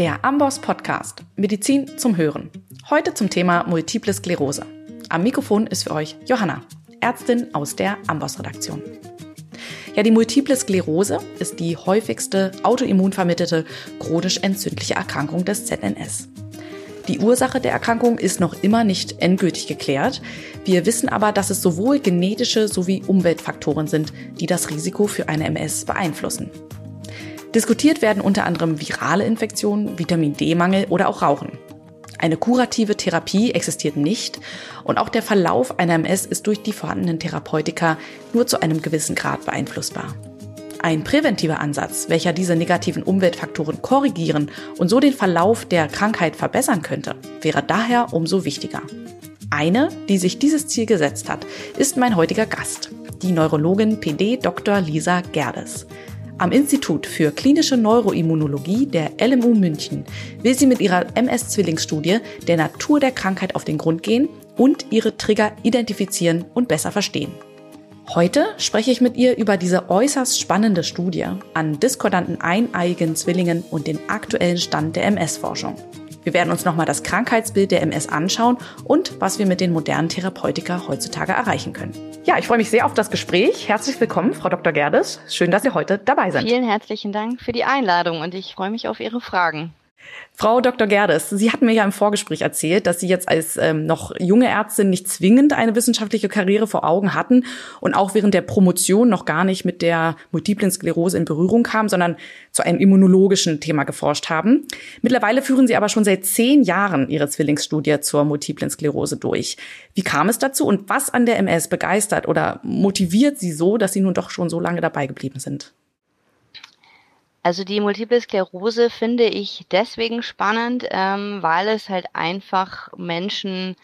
Der Amboss Podcast Medizin zum Hören. Heute zum Thema Multiple Sklerose. Am Mikrofon ist für euch Johanna, Ärztin aus der Amboss Redaktion. Ja, die Multiple Sklerose ist die häufigste autoimmunvermittelte chronisch entzündliche Erkrankung des ZNS. Die Ursache der Erkrankung ist noch immer nicht endgültig geklärt. Wir wissen aber, dass es sowohl genetische sowie Umweltfaktoren sind, die das Risiko für eine MS beeinflussen. Diskutiert werden unter anderem virale Infektionen, Vitamin D-Mangel oder auch Rauchen. Eine kurative Therapie existiert nicht und auch der Verlauf einer MS ist durch die vorhandenen Therapeutika nur zu einem gewissen Grad beeinflussbar. Ein präventiver Ansatz, welcher diese negativen Umweltfaktoren korrigieren und so den Verlauf der Krankheit verbessern könnte, wäre daher umso wichtiger. Eine, die sich dieses Ziel gesetzt hat, ist mein heutiger Gast, die Neurologin PD Dr. Lisa Gerdes. Am Institut für klinische Neuroimmunologie der LMU München will sie mit ihrer MS-Zwillingsstudie der Natur der Krankheit auf den Grund gehen und ihre Trigger identifizieren und besser verstehen. Heute spreche ich mit ihr über diese äußerst spannende Studie an diskordanten eineiigen Zwillingen und den aktuellen Stand der MS-Forschung. Wir werden uns nochmal das Krankheitsbild der MS anschauen und was wir mit den modernen Therapeutika heutzutage erreichen können. Ja, ich freue mich sehr auf das Gespräch. Herzlich willkommen, Frau Dr. Gerdes. Schön, dass Sie heute dabei sind. Vielen herzlichen Dank für die Einladung und ich freue mich auf Ihre Fragen. Frau Dr. Gerdes, Sie hatten mir ja im Vorgespräch erzählt, dass Sie jetzt als ähm, noch junge Ärztin nicht zwingend eine wissenschaftliche Karriere vor Augen hatten und auch während der Promotion noch gar nicht mit der multiplen Sklerose in Berührung kamen, sondern zu einem immunologischen Thema geforscht haben. Mittlerweile führen Sie aber schon seit zehn Jahren Ihre Zwillingsstudie zur multiplen Sklerose durch. Wie kam es dazu und was an der MS begeistert oder motiviert Sie so, dass Sie nun doch schon so lange dabei geblieben sind? Also die Multiple Sklerose finde ich deswegen spannend, ähm, weil es halt einfach Menschen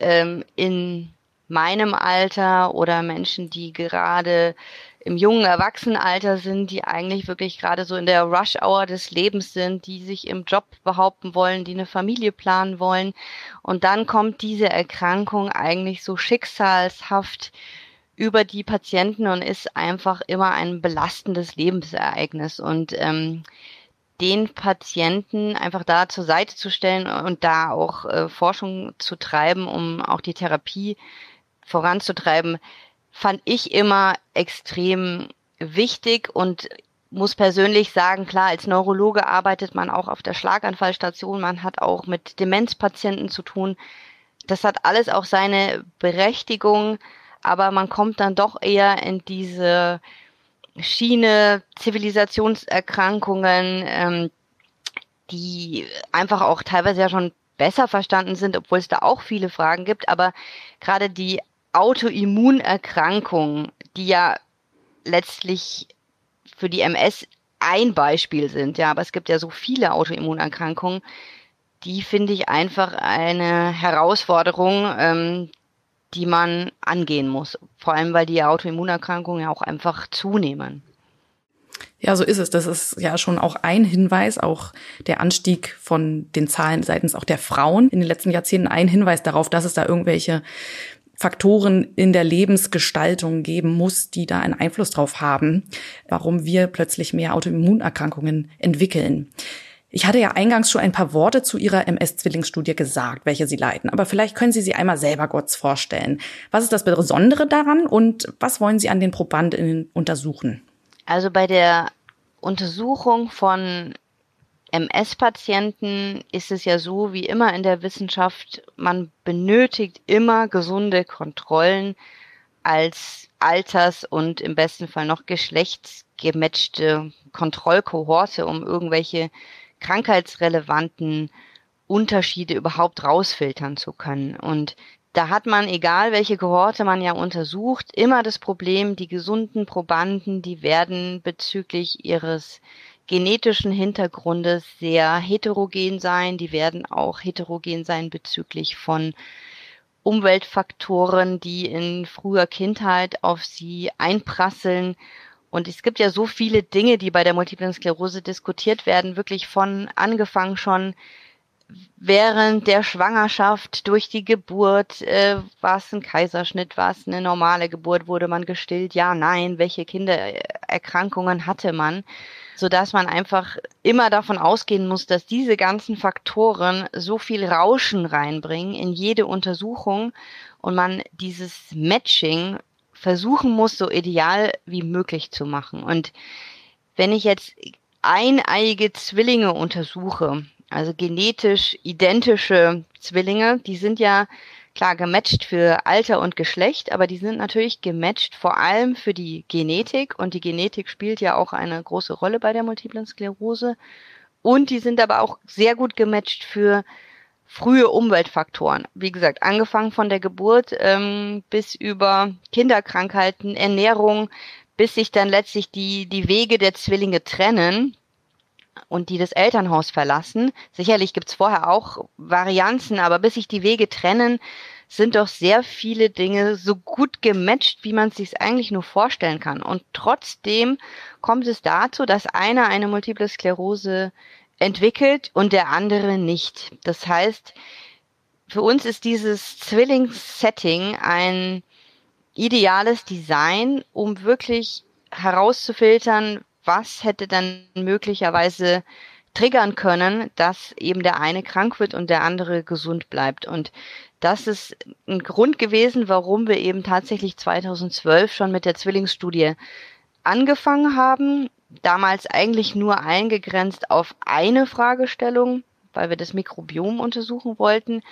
ähm, in meinem Alter oder Menschen, die gerade im jungen Erwachsenenalter sind, die eigentlich wirklich gerade so in der Rush-Hour des Lebens sind, die sich im Job behaupten wollen, die eine Familie planen wollen. Und dann kommt diese Erkrankung eigentlich so schicksalshaft über die Patienten und ist einfach immer ein belastendes Lebensereignis. Und ähm, den Patienten einfach da zur Seite zu stellen und da auch äh, Forschung zu treiben, um auch die Therapie voranzutreiben, fand ich immer extrem wichtig und muss persönlich sagen, klar, als Neurologe arbeitet man auch auf der Schlaganfallstation, man hat auch mit Demenzpatienten zu tun. Das hat alles auch seine Berechtigung aber man kommt dann doch eher in diese Schiene Zivilisationserkrankungen, ähm, die einfach auch teilweise ja schon besser verstanden sind, obwohl es da auch viele Fragen gibt. Aber gerade die Autoimmunerkrankungen, die ja letztlich für die MS ein Beispiel sind, ja, aber es gibt ja so viele Autoimmunerkrankungen, die finde ich einfach eine Herausforderung, ähm, die man angehen muss. Vor allem, weil die Autoimmunerkrankungen ja auch einfach zunehmen. Ja, so ist es. Das ist ja schon auch ein Hinweis, auch der Anstieg von den Zahlen seitens auch der Frauen in den letzten Jahrzehnten ein Hinweis darauf, dass es da irgendwelche Faktoren in der Lebensgestaltung geben muss, die da einen Einfluss drauf haben, warum wir plötzlich mehr Autoimmunerkrankungen entwickeln. Ich hatte ja eingangs schon ein paar Worte zu Ihrer MS-Zwillingsstudie gesagt, welche Sie leiten. Aber vielleicht können Sie sie einmal selber kurz vorstellen. Was ist das Besondere daran und was wollen Sie an den Probanden untersuchen? Also bei der Untersuchung von MS-Patienten ist es ja so, wie immer in der Wissenschaft, man benötigt immer gesunde Kontrollen als Alters- und im besten Fall noch geschlechtsgematchte Kontrollkohorte, um irgendwelche krankheitsrelevanten Unterschiede überhaupt rausfiltern zu können. Und da hat man, egal welche Kohorte man ja untersucht, immer das Problem, die gesunden Probanden, die werden bezüglich ihres genetischen Hintergrundes sehr heterogen sein. Die werden auch heterogen sein bezüglich von Umweltfaktoren, die in früher Kindheit auf sie einprasseln und es gibt ja so viele Dinge, die bei der Multiplen Sklerose diskutiert werden, wirklich von angefangen schon, während der Schwangerschaft, durch die Geburt, äh, war es ein Kaiserschnitt, war es eine normale Geburt, wurde man gestillt, ja, nein, welche Kindererkrankungen hatte man, so dass man einfach immer davon ausgehen muss, dass diese ganzen Faktoren so viel Rauschen reinbringen in jede Untersuchung und man dieses Matching versuchen muss, so ideal wie möglich zu machen. Und wenn ich jetzt eineiige Zwillinge untersuche, also genetisch identische Zwillinge, die sind ja klar gematcht für Alter und Geschlecht, aber die sind natürlich gematcht vor allem für die Genetik und die Genetik spielt ja auch eine große Rolle bei der multiplen Sklerose und die sind aber auch sehr gut gematcht für frühe Umweltfaktoren. Wie gesagt, angefangen von der Geburt ähm, bis über Kinderkrankheiten, Ernährung, bis sich dann letztlich die, die Wege der Zwillinge trennen und die das Elternhaus verlassen. Sicherlich gibt's vorher auch Varianzen, aber bis sich die Wege trennen, sind doch sehr viele Dinge so gut gematcht, wie man es sich eigentlich nur vorstellen kann. Und trotzdem kommt es dazu, dass einer eine multiple Sklerose entwickelt und der andere nicht. Das heißt, für uns ist dieses Zwillingssetting ein ideales Design, um wirklich herauszufiltern, was hätte dann möglicherweise triggern können, dass eben der eine krank wird und der andere gesund bleibt. Und das ist ein Grund gewesen, warum wir eben tatsächlich 2012 schon mit der Zwillingsstudie angefangen haben. Damals eigentlich nur eingegrenzt auf eine Fragestellung, weil wir das Mikrobiom untersuchen wollten.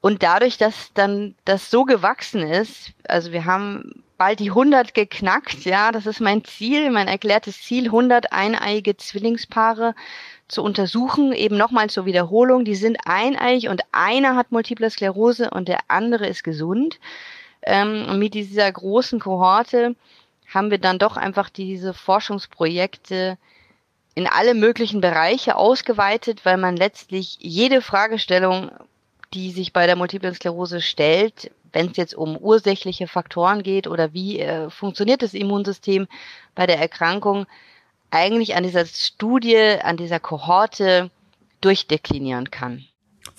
Und dadurch, dass dann das so gewachsen ist, also wir haben bald die 100 geknackt. Ja, das ist mein Ziel, mein erklärtes Ziel, 100 eineiige Zwillingspaare zu untersuchen, eben nochmal zur Wiederholung. Die sind eineig und einer hat Multiple Sklerose und der andere ist gesund. Ähm, und mit dieser großen Kohorte haben wir dann doch einfach diese Forschungsprojekte in alle möglichen Bereiche ausgeweitet, weil man letztlich jede Fragestellung, die sich bei der Multiplen Sklerose stellt, wenn es jetzt um ursächliche Faktoren geht oder wie äh, funktioniert das Immunsystem bei der Erkrankung, eigentlich an dieser Studie, an dieser Kohorte durchdeklinieren kann.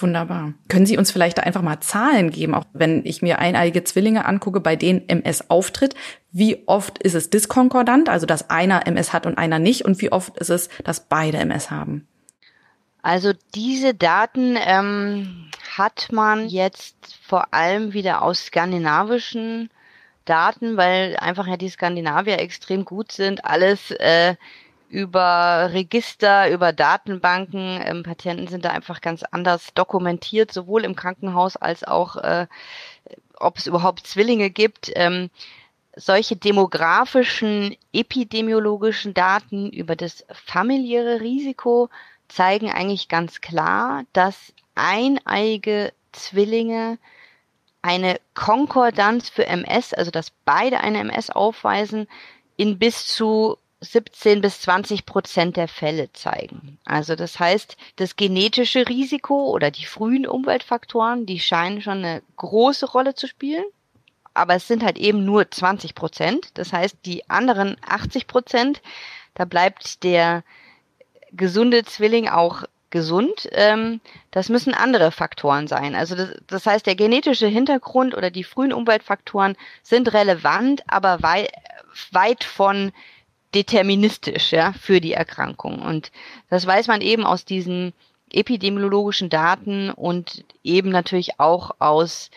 Wunderbar. Können Sie uns vielleicht da einfach mal Zahlen geben, auch wenn ich mir eineiige Zwillinge angucke, bei denen MS auftritt? Wie oft ist es diskonkordant, also dass einer MS hat und einer nicht? Und wie oft ist es, dass beide MS haben? Also diese Daten ähm, hat man jetzt vor allem wieder aus skandinavischen Daten, weil einfach ja die Skandinavier extrem gut sind, alles äh, über Register, über Datenbanken. Ähm, Patienten sind da einfach ganz anders dokumentiert, sowohl im Krankenhaus als auch, äh, ob es überhaupt Zwillinge gibt. Ähm, solche demografischen, epidemiologischen Daten über das familiäre Risiko zeigen eigentlich ganz klar, dass eineige Zwillinge eine Konkordanz für MS, also dass beide eine MS aufweisen, in bis zu 17 bis 20 Prozent der Fälle zeigen. Also das heißt, das genetische Risiko oder die frühen Umweltfaktoren, die scheinen schon eine große Rolle zu spielen. Aber es sind halt eben nur 20 Prozent. Das heißt, die anderen 80 Prozent, da bleibt der gesunde Zwilling auch gesund. Ähm, das müssen andere Faktoren sein. Also das, das heißt, der genetische Hintergrund oder die frühen Umweltfaktoren sind relevant, aber wei weit von deterministisch ja, für die Erkrankung. Und das weiß man eben aus diesen epidemiologischen Daten und eben natürlich auch aus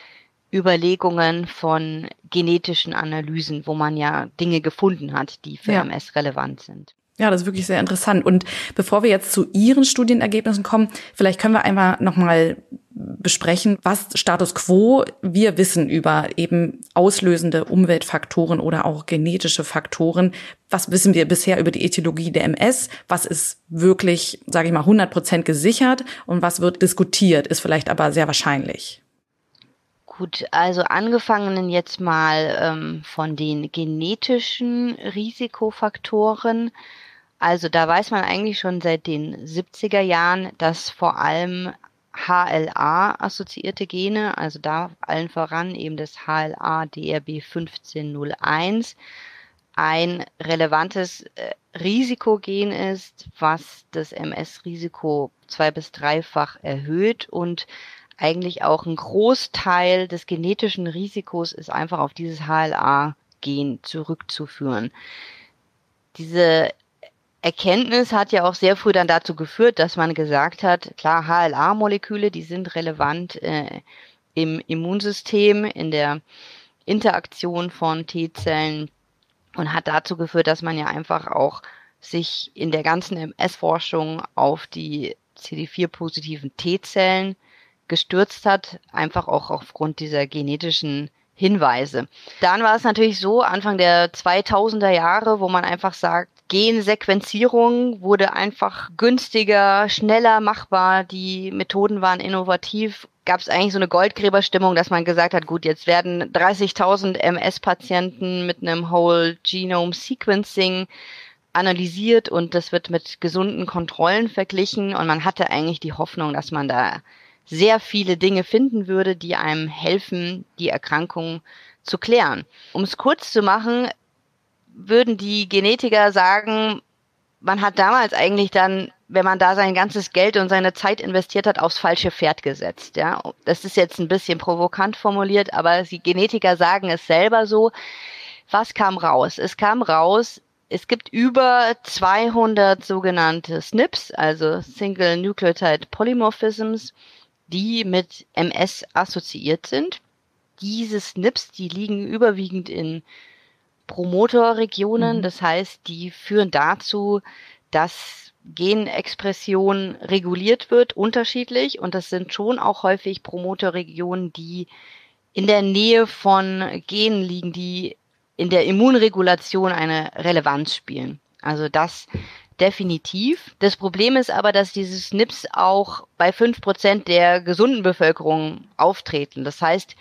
Überlegungen von genetischen Analysen, wo man ja Dinge gefunden hat, die für ja. MS relevant sind. Ja, das ist wirklich sehr interessant. Und bevor wir jetzt zu Ihren Studienergebnissen kommen, vielleicht können wir einmal nochmal besprechen, was Status quo wir wissen über eben auslösende Umweltfaktoren oder auch genetische Faktoren. Was wissen wir bisher über die Ethologie der MS? Was ist wirklich, sage ich mal, 100 Prozent gesichert und was wird diskutiert, ist vielleicht aber sehr wahrscheinlich. Gut, also angefangen jetzt mal ähm, von den genetischen Risikofaktoren. Also da weiß man eigentlich schon seit den 70er Jahren, dass vor allem HLA-assoziierte Gene, also da allen voran eben das HLA DRB 1501, ein relevantes äh, Risikogen ist, was das MS-Risiko zwei bis dreifach erhöht und eigentlich auch ein Großteil des genetischen Risikos ist einfach auf dieses HLA-Gen zurückzuführen. Diese Erkenntnis hat ja auch sehr früh dann dazu geführt, dass man gesagt hat, klar, HLA-Moleküle, die sind relevant äh, im Immunsystem, in der Interaktion von T-Zellen und hat dazu geführt, dass man ja einfach auch sich in der ganzen MS-Forschung auf die CD4-positiven T-Zellen gestürzt hat, einfach auch aufgrund dieser genetischen Hinweise. Dann war es natürlich so, Anfang der 2000er Jahre, wo man einfach sagt, Gensequenzierung wurde einfach günstiger, schneller machbar, die Methoden waren innovativ, gab es eigentlich so eine Goldgräberstimmung, dass man gesagt hat, gut, jetzt werden 30.000 MS-Patienten mit einem Whole Genome Sequencing analysiert und das wird mit gesunden Kontrollen verglichen. Und man hatte eigentlich die Hoffnung, dass man da sehr viele Dinge finden würde, die einem helfen, die Erkrankung zu klären. Um es kurz zu machen, würden die Genetiker sagen, man hat damals eigentlich dann, wenn man da sein ganzes Geld und seine Zeit investiert hat, aufs falsche Pferd gesetzt. Ja, das ist jetzt ein bisschen provokant formuliert, aber die Genetiker sagen es selber so. Was kam raus? Es kam raus, es gibt über 200 sogenannte SNPs, also Single Nucleotide Polymorphisms, die mit MS assoziiert sind. Diese SNPs, die liegen überwiegend in Promotorregionen, mhm. das heißt, die führen dazu, dass Genexpression reguliert wird, unterschiedlich, und das sind schon auch häufig Promotorregionen, die in der Nähe von Genen liegen, die in der Immunregulation eine Relevanz spielen. Also das definitiv. Das Problem ist aber, dass diese SNPs auch bei fünf Prozent der gesunden Bevölkerung auftreten. Das heißt,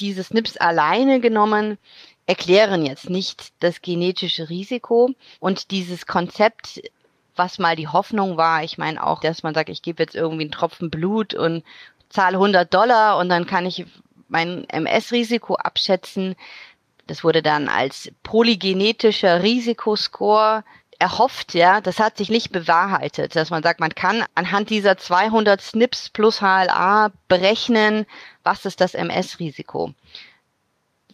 diese SNPs alleine genommen erklären jetzt nicht das genetische Risiko und dieses Konzept, was mal die Hoffnung war, ich meine auch, dass man sagt, ich gebe jetzt irgendwie einen Tropfen Blut und zahle 100 Dollar und dann kann ich mein MS-Risiko abschätzen. Das wurde dann als polygenetischer Risikoscore erhofft, ja, das hat sich nicht bewahrheitet, dass man sagt, man kann anhand dieser 200 SNPs plus HLA berechnen, was ist das MS-Risiko.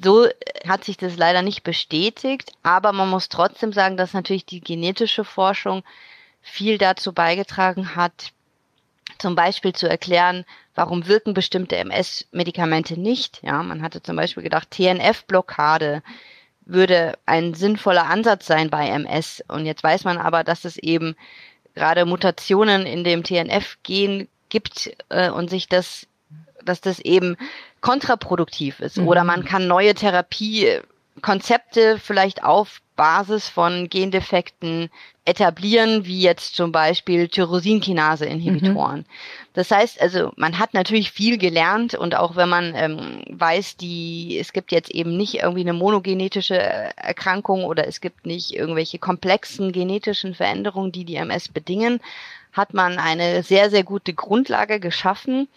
So hat sich das leider nicht bestätigt, aber man muss trotzdem sagen, dass natürlich die genetische Forschung viel dazu beigetragen hat, zum Beispiel zu erklären, warum wirken bestimmte MS-Medikamente nicht. Ja, man hatte zum Beispiel gedacht, TNF-Blockade würde ein sinnvoller Ansatz sein bei MS. Und jetzt weiß man aber, dass es eben gerade Mutationen in dem TNF-Gen gibt äh, und sich das, dass das eben kontraproduktiv ist. Mhm. Oder man kann neue Therapiekonzepte vielleicht auf Basis von Gendefekten etablieren, wie jetzt zum Beispiel Tyrosinkinase-Inhibitoren. Mhm. Das heißt also, man hat natürlich viel gelernt und auch wenn man ähm, weiß, die, es gibt jetzt eben nicht irgendwie eine monogenetische Erkrankung oder es gibt nicht irgendwelche komplexen genetischen Veränderungen, die die MS bedingen, hat man eine sehr, sehr gute Grundlage geschaffen.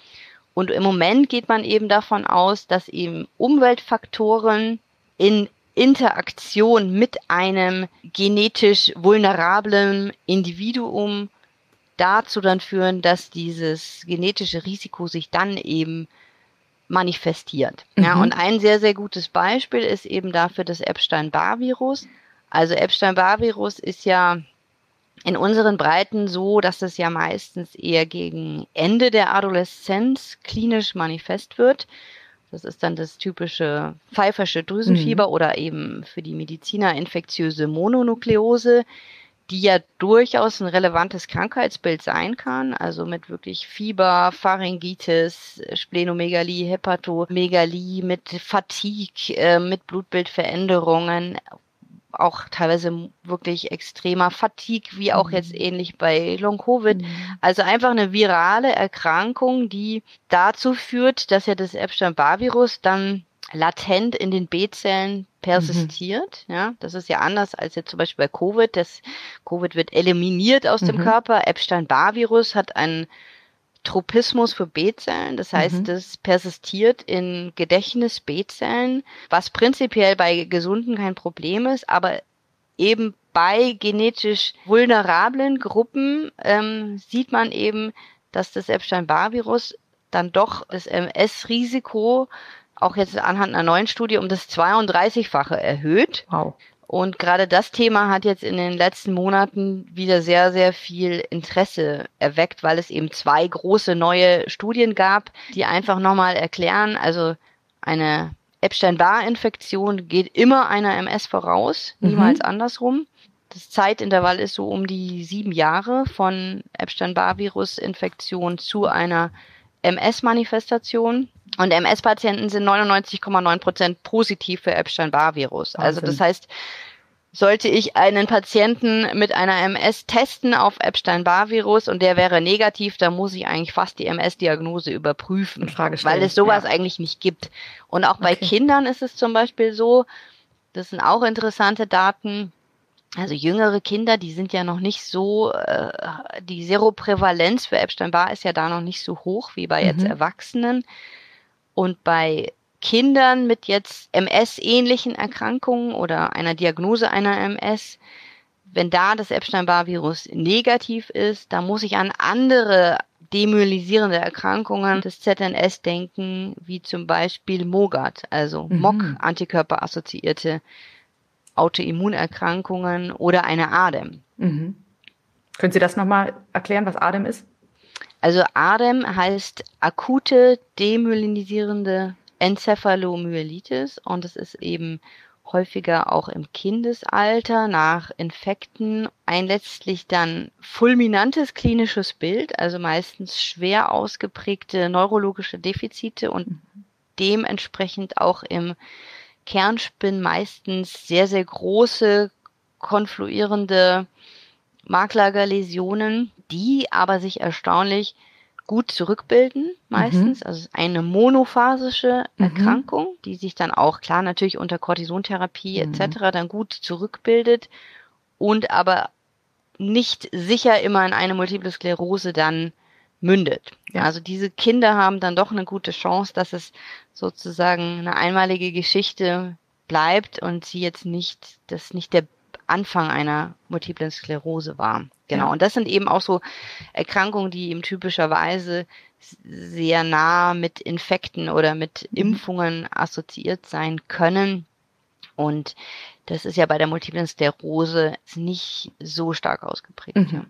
Und im Moment geht man eben davon aus, dass eben Umweltfaktoren in Interaktion mit einem genetisch vulnerablen Individuum dazu dann führen, dass dieses genetische Risiko sich dann eben manifestiert. Mhm. Ja, und ein sehr, sehr gutes Beispiel ist eben dafür das Epstein-Barr-Virus. Also Epstein-Barr-Virus ist ja in unseren Breiten so, dass es ja meistens eher gegen Ende der Adoleszenz klinisch manifest wird. Das ist dann das typische pfeifersche Drüsenfieber mhm. oder eben für die Mediziner infektiöse Mononukleose, die ja durchaus ein relevantes Krankheitsbild sein kann, also mit wirklich Fieber, Pharyngitis, Splenomegalie, Hepatomegalie, mit Fatigue, äh, mit Blutbildveränderungen, auch teilweise wirklich extremer Fatigue, wie auch jetzt mhm. ähnlich bei Long-Covid. Mhm. Also einfach eine virale Erkrankung, die dazu führt, dass ja das Epstein-Barr-Virus dann latent in den B-Zellen persistiert. Mhm. Ja, das ist ja anders als jetzt zum Beispiel bei Covid. Das Covid wird eliminiert aus mhm. dem Körper. Epstein-Barr-Virus hat einen Tropismus für B-Zellen. Das heißt, mhm. das persistiert in Gedächtnis B-Zellen, was prinzipiell bei Gesunden kein Problem ist, aber eben bei genetisch vulnerablen Gruppen ähm, sieht man eben, dass das Epstein-Barr-Virus dann doch das MS-Risiko auch jetzt anhand einer neuen Studie um das 32-fache erhöht. Wow. Und gerade das Thema hat jetzt in den letzten Monaten wieder sehr, sehr viel Interesse erweckt, weil es eben zwei große neue Studien gab, die einfach nochmal erklären, also eine Epstein-Barr-Infektion geht immer einer MS voraus, mhm. niemals andersrum. Das Zeitintervall ist so um die sieben Jahre von Epstein-Barr-Virus-Infektion zu einer MS-Manifestation. Und MS-Patienten sind 99,9 Prozent positiv für Epstein-Barr-Virus. Also das heißt, sollte ich einen Patienten mit einer MS testen auf Epstein-Barr-Virus und der wäre negativ, dann muss ich eigentlich fast die MS-Diagnose überprüfen, weil es sowas ja. eigentlich nicht gibt. Und auch bei okay. Kindern ist es zum Beispiel so, das sind auch interessante Daten, also jüngere Kinder, die sind ja noch nicht so, äh, die Seroprävalenz für Epstein-Barr ist ja da noch nicht so hoch wie bei jetzt mhm. Erwachsenen. Und bei Kindern mit jetzt MS-ähnlichen Erkrankungen oder einer Diagnose einer MS, wenn da das Epstein-Barr-Virus negativ ist, da muss ich an andere demyelisierende Erkrankungen des ZNS denken, wie zum Beispiel MOGAD, also mhm. MOG-Antikörper-assoziierte Autoimmunerkrankungen oder eine ADEM. Mhm. Können Sie das nochmal erklären, was ADEM ist? Also ADEM heißt akute demyelinisierende Enzephalomyelitis und es ist eben häufiger auch im Kindesalter nach Infekten ein letztlich dann fulminantes klinisches Bild, also meistens schwer ausgeprägte neurologische Defizite und mhm. dementsprechend auch im Kernspin meistens sehr, sehr große konfluierende Marklagerläsionen, die aber sich erstaunlich gut zurückbilden, meistens. Mhm. Also eine monophasische mhm. Erkrankung, mhm. die sich dann auch klar natürlich unter Cortisontherapie mhm. etc. dann gut zurückbildet und aber nicht sicher immer in eine Multiple Sklerose dann mündet. Ja. Also diese Kinder haben dann doch eine gute Chance, dass es sozusagen eine einmalige Geschichte bleibt und sie jetzt nicht, das nicht der Anfang einer multiplen Sklerose war. Genau. Ja. Und das sind eben auch so Erkrankungen, die eben typischerweise sehr nah mit Infekten oder mit mhm. Impfungen assoziiert sein können. Und das ist ja bei der multiplen Sklerose nicht so stark ausgeprägt. Mhm. Ja.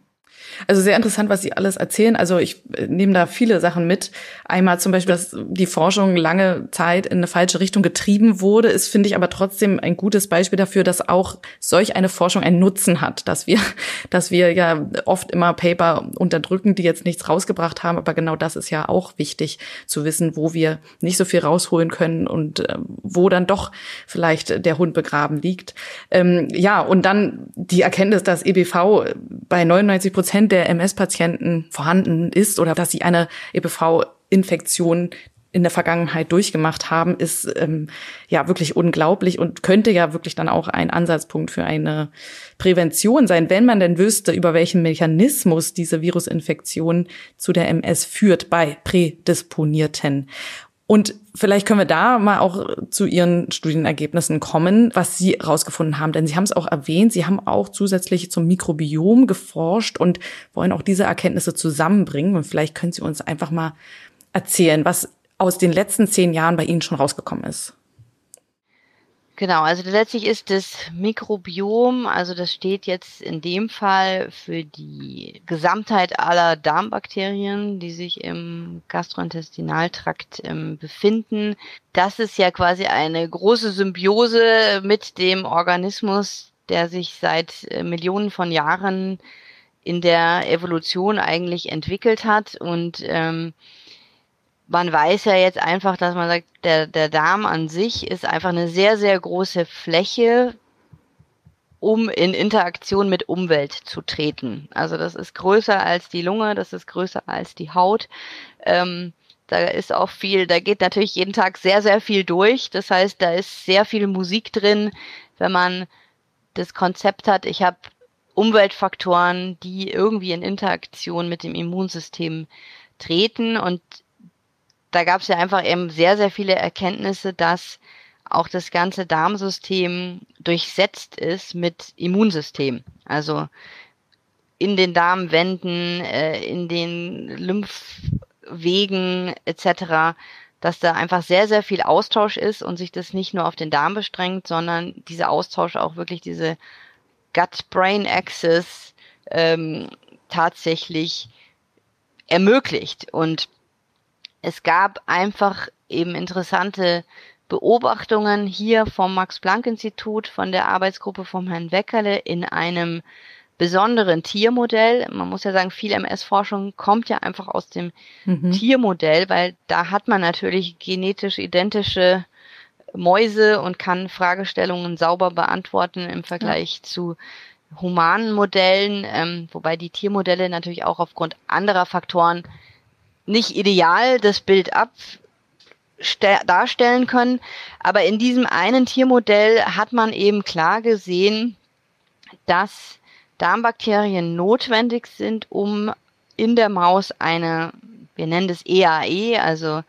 Also sehr interessant, was Sie alles erzählen. Also ich äh, nehme da viele Sachen mit. Einmal zum Beispiel, dass die Forschung lange Zeit in eine falsche Richtung getrieben wurde, ist, finde ich, aber trotzdem ein gutes Beispiel dafür, dass auch solch eine Forschung einen Nutzen hat, dass wir, dass wir ja oft immer Paper unterdrücken, die jetzt nichts rausgebracht haben. Aber genau das ist ja auch wichtig zu wissen, wo wir nicht so viel rausholen können und äh, wo dann doch vielleicht der Hund begraben liegt. Ähm, ja, und dann die Erkenntnis, dass EBV bei 99 Prozent der MS-Patienten vorhanden ist oder dass sie eine EBV-Infektion in der Vergangenheit durchgemacht haben, ist ähm, ja wirklich unglaublich und könnte ja wirklich dann auch ein Ansatzpunkt für eine Prävention sein, wenn man denn wüsste, über welchen Mechanismus diese Virusinfektion zu der MS führt bei Prädisponierten. Und vielleicht können wir da mal auch zu Ihren Studienergebnissen kommen, was Sie herausgefunden haben. Denn Sie haben es auch erwähnt, Sie haben auch zusätzlich zum Mikrobiom geforscht und wollen auch diese Erkenntnisse zusammenbringen. Und vielleicht können Sie uns einfach mal erzählen, was aus den letzten zehn Jahren bei Ihnen schon rausgekommen ist. Genau, also letztlich ist das Mikrobiom, also das steht jetzt in dem Fall für die Gesamtheit aller Darmbakterien, die sich im Gastrointestinaltrakt ähm, befinden. Das ist ja quasi eine große Symbiose mit dem Organismus, der sich seit äh, Millionen von Jahren in der Evolution eigentlich entwickelt hat und ähm, man weiß ja jetzt einfach, dass man sagt, der, der Darm an sich ist einfach eine sehr, sehr große Fläche, um in Interaktion mit Umwelt zu treten. Also das ist größer als die Lunge, das ist größer als die Haut. Ähm, da ist auch viel, da geht natürlich jeden Tag sehr, sehr viel durch. Das heißt, da ist sehr viel Musik drin, wenn man das Konzept hat, ich habe Umweltfaktoren, die irgendwie in Interaktion mit dem Immunsystem treten und da gab es ja einfach eben sehr, sehr viele Erkenntnisse, dass auch das ganze Darmsystem durchsetzt ist mit Immunsystem. Also in den Darmwänden, äh, in den Lymphwegen etc., dass da einfach sehr, sehr viel Austausch ist und sich das nicht nur auf den Darm beschränkt, sondern dieser Austausch auch wirklich diese Gut-Brain-Axis ähm, tatsächlich ermöglicht. Und es gab einfach eben interessante Beobachtungen hier vom Max-Planck-Institut, von der Arbeitsgruppe vom Herrn Weckerle in einem besonderen Tiermodell. Man muss ja sagen, viel MS-Forschung kommt ja einfach aus dem mhm. Tiermodell, weil da hat man natürlich genetisch identische Mäuse und kann Fragestellungen sauber beantworten im Vergleich ja. zu humanen Modellen, ähm, wobei die Tiermodelle natürlich auch aufgrund anderer Faktoren nicht ideal das Bild ab darstellen können. Aber in diesem einen Tiermodell hat man eben klar gesehen, dass Darmbakterien notwendig sind, um in der Maus eine, wir nennen das EAE, e, also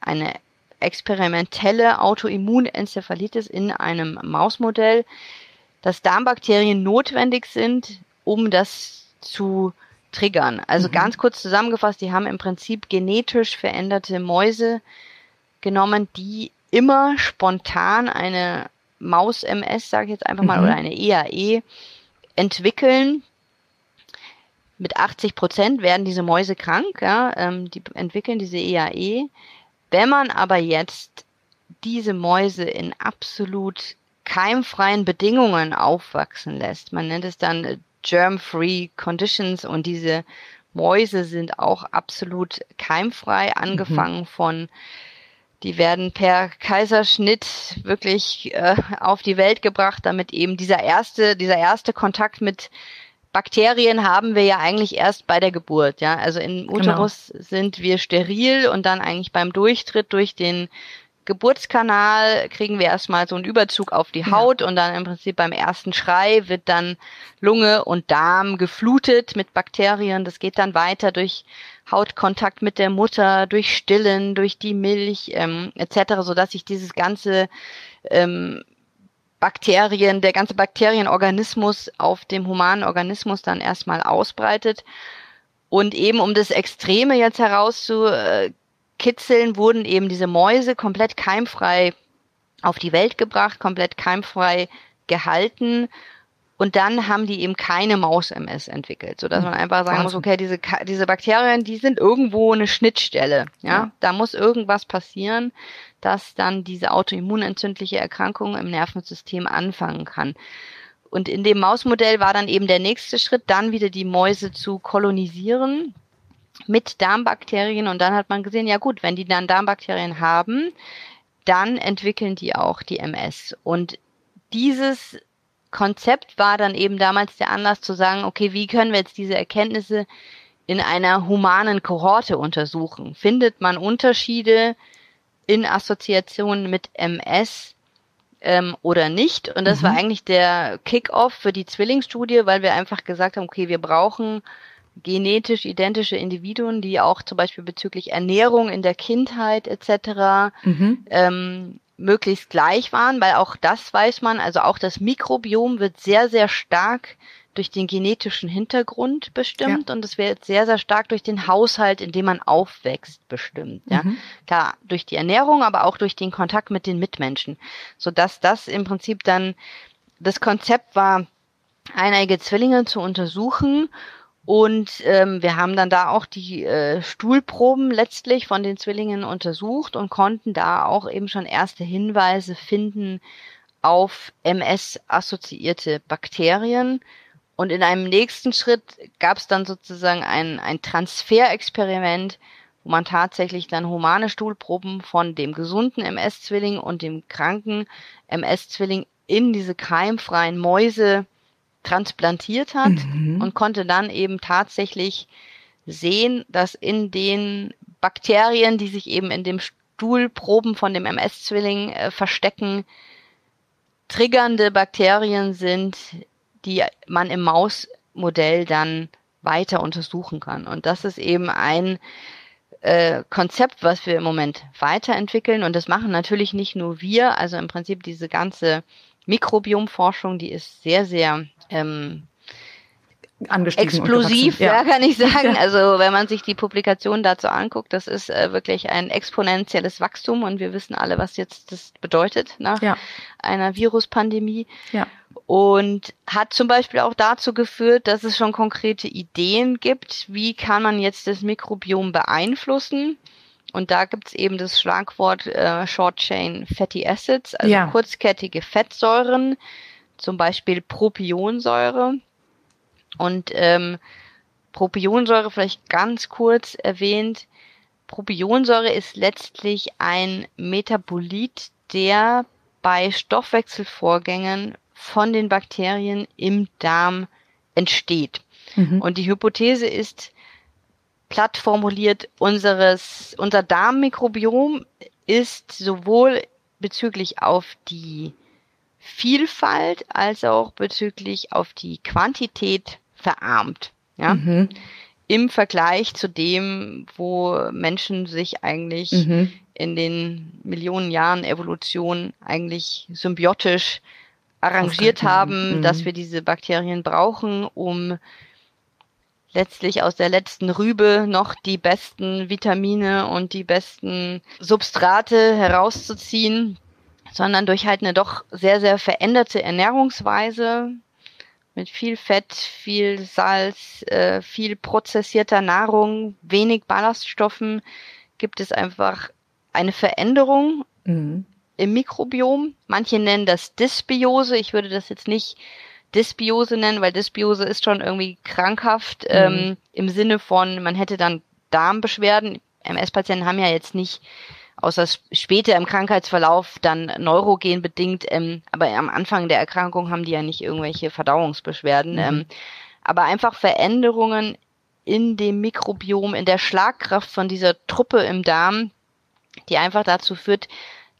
eine experimentelle Autoimmunenzephalitis in einem Mausmodell, dass Darmbakterien notwendig sind, um das zu triggern. Also mhm. ganz kurz zusammengefasst, die haben im Prinzip genetisch veränderte Mäuse genommen, die immer spontan eine Maus-MS, sage ich jetzt einfach mal, mhm. oder eine EAE e entwickeln. Mit 80 Prozent werden diese Mäuse krank, ja, ähm, die entwickeln diese EAE. E. Wenn man aber jetzt diese Mäuse in absolut keimfreien Bedingungen aufwachsen lässt, man nennt es dann germ-free conditions und diese Mäuse sind auch absolut keimfrei, mhm. angefangen mhm. von die werden per Kaiserschnitt wirklich äh, auf die Welt gebracht, damit eben dieser erste, dieser erste Kontakt mit Bakterien haben wir ja eigentlich erst bei der Geburt, ja. Also im genau. Uterus genau. sind wir steril und dann eigentlich beim Durchtritt durch den Geburtskanal kriegen wir erstmal so einen Überzug auf die Haut ja. und dann im Prinzip beim ersten Schrei wird dann Lunge und Darm geflutet mit Bakterien. Das geht dann weiter durch Hautkontakt mit der Mutter, durch Stillen, durch die Milch ähm, etc., so dass sich dieses ganze ähm, Bakterien, der ganze Bakterienorganismus auf dem humanen Organismus dann erstmal ausbreitet. Und eben um das Extreme jetzt herauszu kitzeln, wurden eben diese Mäuse komplett keimfrei auf die Welt gebracht, komplett keimfrei gehalten. Und dann haben die eben keine Maus-MS entwickelt, so dass man einfach sagen muss, okay, diese, diese Bakterien, die sind irgendwo eine Schnittstelle, ja? ja. Da muss irgendwas passieren, dass dann diese autoimmunentzündliche Erkrankung im Nervensystem anfangen kann. Und in dem Mausmodell war dann eben der nächste Schritt, dann wieder die Mäuse zu kolonisieren mit Darmbakterien und dann hat man gesehen, ja gut, wenn die dann Darmbakterien haben, dann entwickeln die auch die MS. Und dieses Konzept war dann eben damals der Anlass zu sagen, okay, wie können wir jetzt diese Erkenntnisse in einer humanen Kohorte untersuchen? Findet man Unterschiede in Assoziation mit MS ähm, oder nicht? Und das mhm. war eigentlich der Kick-off für die Zwillingsstudie, weil wir einfach gesagt haben, okay, wir brauchen genetisch identische Individuen, die auch zum Beispiel bezüglich Ernährung in der Kindheit etc. Mhm. Ähm, möglichst gleich waren, weil auch das weiß man, also auch das Mikrobiom wird sehr, sehr stark durch den genetischen Hintergrund bestimmt ja. und es wird sehr, sehr stark durch den Haushalt, in dem man aufwächst, bestimmt. Ja, mhm. klar, durch die Ernährung, aber auch durch den Kontakt mit den Mitmenschen, so dass das im Prinzip dann das Konzept war, einige Zwillinge zu untersuchen und ähm, wir haben dann da auch die äh, Stuhlproben letztlich von den Zwillingen untersucht und konnten da auch eben schon erste Hinweise finden auf MS-assoziierte Bakterien. Und in einem nächsten Schritt gab es dann sozusagen ein, ein Transferexperiment, wo man tatsächlich dann humane Stuhlproben von dem gesunden MS-Zwilling und dem kranken MS-Zwilling in diese keimfreien Mäuse transplantiert hat mhm. und konnte dann eben tatsächlich sehen, dass in den Bakterien, die sich eben in dem Stuhlproben von dem MS-Zwilling äh, verstecken, triggernde Bakterien sind, die man im Mausmodell dann weiter untersuchen kann. Und das ist eben ein äh, Konzept, was wir im Moment weiterentwickeln. Und das machen natürlich nicht nur wir, also im Prinzip diese ganze Mikrobiomforschung, die ist sehr, sehr ähm. Explosiv, ja. ja. kann ich sagen. Also wenn man sich die Publikation dazu anguckt, das ist äh, wirklich ein exponentielles Wachstum und wir wissen alle, was jetzt das bedeutet nach ja. einer Viruspandemie. Ja. Und hat zum Beispiel auch dazu geführt, dass es schon konkrete Ideen gibt, wie kann man jetzt das Mikrobiom beeinflussen. Und da gibt's eben das Schlagwort äh, Short Chain Fatty Acids, also ja. kurzkettige Fettsäuren, zum Beispiel Propionsäure. Und ähm, Propionsäure vielleicht ganz kurz erwähnt. Propionsäure ist letztlich ein Metabolit, der bei Stoffwechselvorgängen von den Bakterien im Darm entsteht. Mhm. Und die Hypothese ist, platt formuliert, unseres, unser Darmmikrobiom ist sowohl bezüglich auf die Vielfalt als auch bezüglich auf die Quantität verarmt. Ja? Mhm. Im Vergleich zu dem, wo Menschen sich eigentlich mhm. in den Millionen Jahren Evolution eigentlich symbiotisch arrangiert haben, mhm. dass wir diese Bakterien brauchen, um letztlich aus der letzten Rübe noch die besten Vitamine und die besten Substrate herauszuziehen, sondern durch halt eine doch sehr, sehr veränderte Ernährungsweise mit viel Fett, viel Salz, äh, viel prozessierter Nahrung, wenig Ballaststoffen gibt es einfach eine Veränderung mhm. im Mikrobiom. Manche nennen das Dysbiose. Ich würde das jetzt nicht Dysbiose nennen, weil Dysbiose ist schon irgendwie krankhaft mhm. ähm, im Sinne von, man hätte dann Darmbeschwerden. MS-Patienten haben ja jetzt nicht außer später im Krankheitsverlauf dann neurogen bedingt, ähm, aber am Anfang der Erkrankung haben die ja nicht irgendwelche Verdauungsbeschwerden. Mhm. Ähm, aber einfach Veränderungen in dem Mikrobiom, in der Schlagkraft von dieser Truppe im Darm, die einfach dazu führt,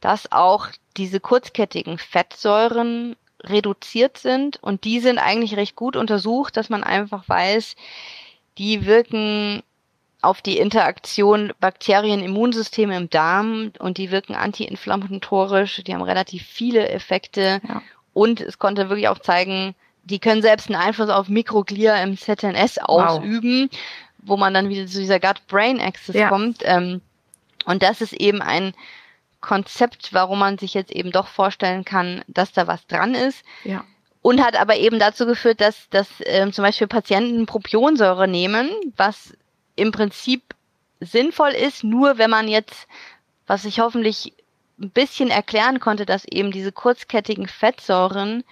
dass auch diese kurzkettigen Fettsäuren reduziert sind und die sind eigentlich recht gut untersucht, dass man einfach weiß, die wirken auf die Interaktion Bakterien-Immunsysteme im Darm und die wirken antiinflammatorisch, die haben relativ viele Effekte ja. und es konnte wirklich auch zeigen, die können selbst einen Einfluss auf Mikroglia im ZNS ausüben, wow. wo man dann wieder zu dieser Gut-Brain-Axis ja. kommt. Ähm, und das ist eben ein Konzept, warum man sich jetzt eben doch vorstellen kann, dass da was dran ist. Ja. Und hat aber eben dazu geführt, dass, dass ähm, zum Beispiel Patienten Propionsäure nehmen, was im Prinzip sinnvoll ist, nur wenn man jetzt, was ich hoffentlich ein bisschen erklären konnte, dass eben diese kurzkettigen Fettsäuren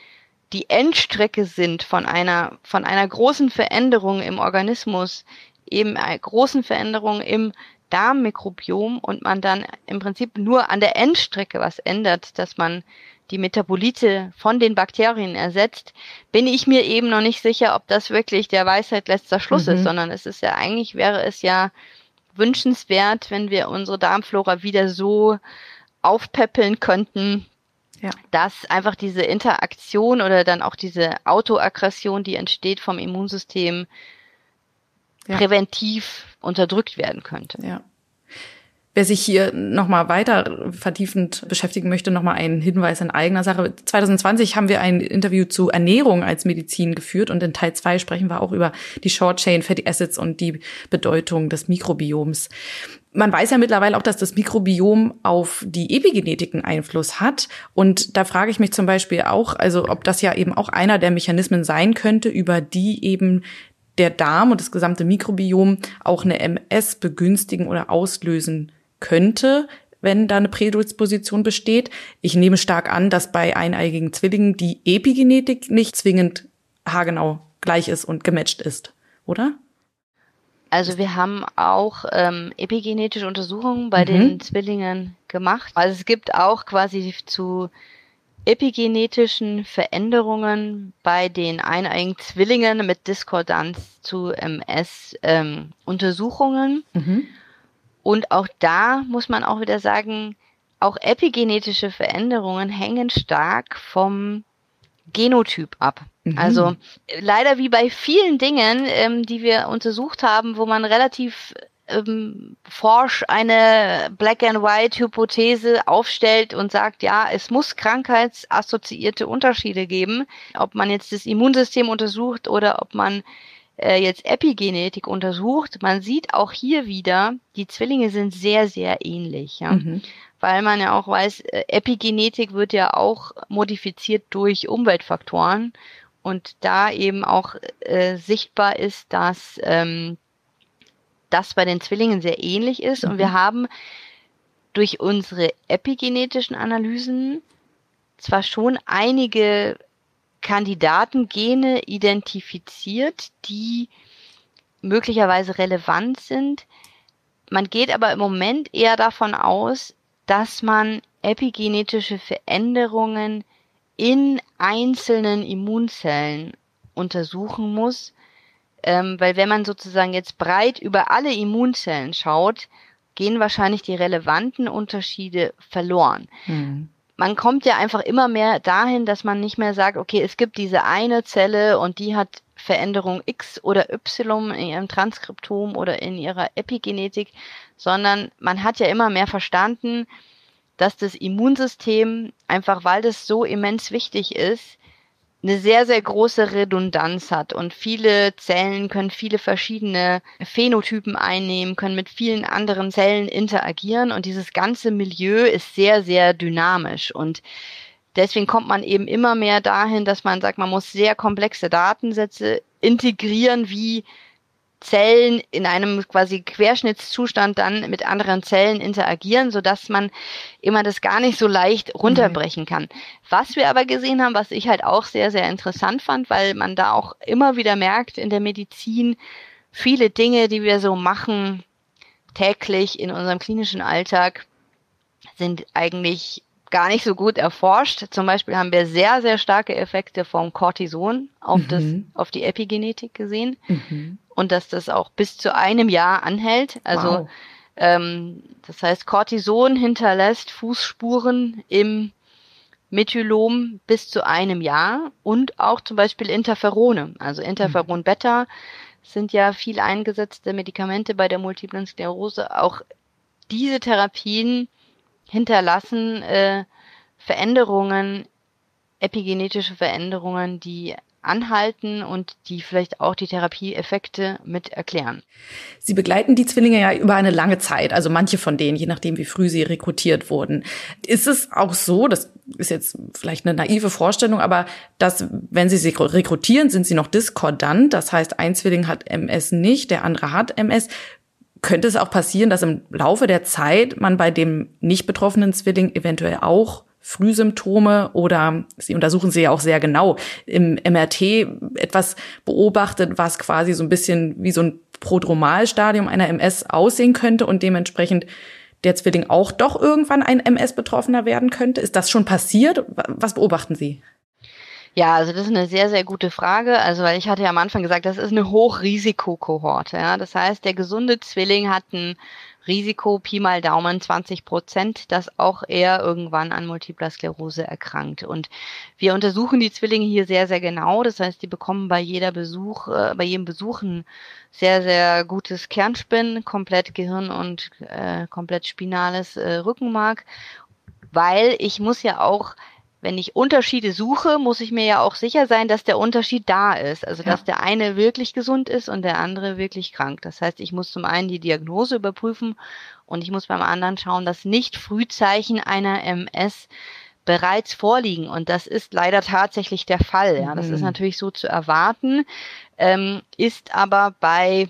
die Endstrecke sind von einer, von einer großen Veränderung im Organismus, eben einer großen Veränderung im Darmmikrobiom und man dann im Prinzip nur an der Endstrecke was ändert, dass man die Metabolite von den Bakterien ersetzt, bin ich mir eben noch nicht sicher, ob das wirklich der Weisheit letzter Schluss mhm. ist, sondern es ist ja eigentlich wäre es ja wünschenswert, wenn wir unsere Darmflora wieder so aufpäppeln könnten, ja. dass einfach diese Interaktion oder dann auch diese Autoaggression, die entsteht vom Immunsystem, ja. präventiv unterdrückt werden könnte. Ja. Wer sich hier nochmal weiter vertiefend beschäftigen möchte, nochmal einen Hinweis in eigener Sache. 2020 haben wir ein Interview zu Ernährung als Medizin geführt und in Teil 2 sprechen wir auch über die Short Chain Fatty Acids und die Bedeutung des Mikrobioms. Man weiß ja mittlerweile auch, dass das Mikrobiom auf die Epigenetiken Einfluss hat. Und da frage ich mich zum Beispiel auch, also ob das ja eben auch einer der Mechanismen sein könnte, über die eben der Darm und das gesamte Mikrobiom auch eine MS begünstigen oder auslösen könnte, wenn da eine Prädisposition besteht. Ich nehme stark an, dass bei eineigigen Zwillingen die Epigenetik nicht zwingend haargenau gleich ist und gematcht ist, oder? Also wir haben auch ähm, epigenetische Untersuchungen bei mhm. den Zwillingen gemacht. Also es gibt auch quasi zu epigenetischen Veränderungen bei den eineigen Zwillingen mit Diskordanz zu MS ähm, Untersuchungen. Mhm. Und auch da muss man auch wieder sagen, auch epigenetische Veränderungen hängen stark vom Genotyp ab. Mhm. Also leider wie bei vielen Dingen, ähm, die wir untersucht haben, wo man relativ ähm, forsch eine Black and White Hypothese aufstellt und sagt, ja, es muss krankheitsassoziierte Unterschiede geben, ob man jetzt das Immunsystem untersucht oder ob man äh, jetzt Epigenetik untersucht, man sieht auch hier wieder, die Zwillinge sind sehr, sehr ähnlich. Ja? Mhm. Weil man ja auch weiß, äh, Epigenetik wird ja auch modifiziert durch Umweltfaktoren und da eben auch äh, sichtbar ist, dass ähm, das bei den Zwillingen sehr ähnlich ist. Mhm. Und wir mhm. haben durch unsere epigenetischen Analysen zwar schon einige Kandidatengene identifiziert, die möglicherweise relevant sind. Man geht aber im Moment eher davon aus, dass man epigenetische Veränderungen in einzelnen Immunzellen untersuchen muss, ähm, weil wenn man sozusagen jetzt breit über alle Immunzellen schaut, gehen wahrscheinlich die relevanten Unterschiede verloren. Mhm man kommt ja einfach immer mehr dahin, dass man nicht mehr sagt, okay, es gibt diese eine Zelle und die hat Veränderung X oder Y in ihrem Transkriptom oder in ihrer Epigenetik, sondern man hat ja immer mehr verstanden, dass das Immunsystem einfach, weil das so immens wichtig ist, eine sehr, sehr große Redundanz hat. Und viele Zellen können viele verschiedene Phänotypen einnehmen, können mit vielen anderen Zellen interagieren. Und dieses ganze Milieu ist sehr, sehr dynamisch. Und deswegen kommt man eben immer mehr dahin, dass man sagt, man muss sehr komplexe Datensätze integrieren, wie Zellen in einem quasi Querschnittszustand dann mit anderen Zellen interagieren, so dass man immer das gar nicht so leicht runterbrechen kann. Was wir aber gesehen haben, was ich halt auch sehr, sehr interessant fand, weil man da auch immer wieder merkt in der Medizin, viele Dinge, die wir so machen täglich in unserem klinischen Alltag, sind eigentlich gar nicht so gut erforscht. Zum Beispiel haben wir sehr, sehr starke Effekte vom Cortison auf, mhm. das, auf die Epigenetik gesehen. Mhm und dass das auch bis zu einem Jahr anhält. Also wow. ähm, das heißt, Cortison hinterlässt Fußspuren im Methylom bis zu einem Jahr und auch zum Beispiel Interferone. Also Interferon. Beta sind ja viel eingesetzte Medikamente bei der multiplen Sklerose. Auch diese Therapien hinterlassen äh, Veränderungen, epigenetische Veränderungen, die anhalten und die vielleicht auch die Therapieeffekte mit erklären. Sie begleiten die Zwillinge ja über eine lange Zeit, also manche von denen, je nachdem, wie früh sie rekrutiert wurden. Ist es auch so, das ist jetzt vielleicht eine naive Vorstellung, aber dass, wenn sie sie rekrutieren, sind sie noch diskordant, das heißt, ein Zwilling hat MS nicht, der andere hat MS. Könnte es auch passieren, dass im Laufe der Zeit man bei dem nicht betroffenen Zwilling eventuell auch Frühsymptome oder sie untersuchen sie ja auch sehr genau im MRT etwas beobachtet, was quasi so ein bisschen wie so ein Prodromalstadium einer MS aussehen könnte und dementsprechend der Zwilling auch doch irgendwann ein MS-Betroffener werden könnte. Ist das schon passiert? Was beobachten Sie? Ja, also das ist eine sehr, sehr gute Frage. Also, weil ich hatte ja am Anfang gesagt, das ist eine Hochrisikokohorte. Ja? Das heißt, der gesunde Zwilling hat ein Risiko Pi mal Daumen 20 Prozent, dass auch er irgendwann an Multipler Sklerose erkrankt. Und wir untersuchen die Zwillinge hier sehr, sehr genau. Das heißt, die bekommen bei jeder Besuch, äh, bei jedem Besuch ein sehr, sehr gutes Kernspin, komplett Gehirn und äh, komplett spinales äh, Rückenmark. Weil ich muss ja auch wenn ich Unterschiede suche, muss ich mir ja auch sicher sein, dass der Unterschied da ist. Also, dass ja. der eine wirklich gesund ist und der andere wirklich krank. Das heißt, ich muss zum einen die Diagnose überprüfen und ich muss beim anderen schauen, dass nicht Frühzeichen einer MS bereits vorliegen. Und das ist leider tatsächlich der Fall. Ja, das mhm. ist natürlich so zu erwarten, ähm, ist aber bei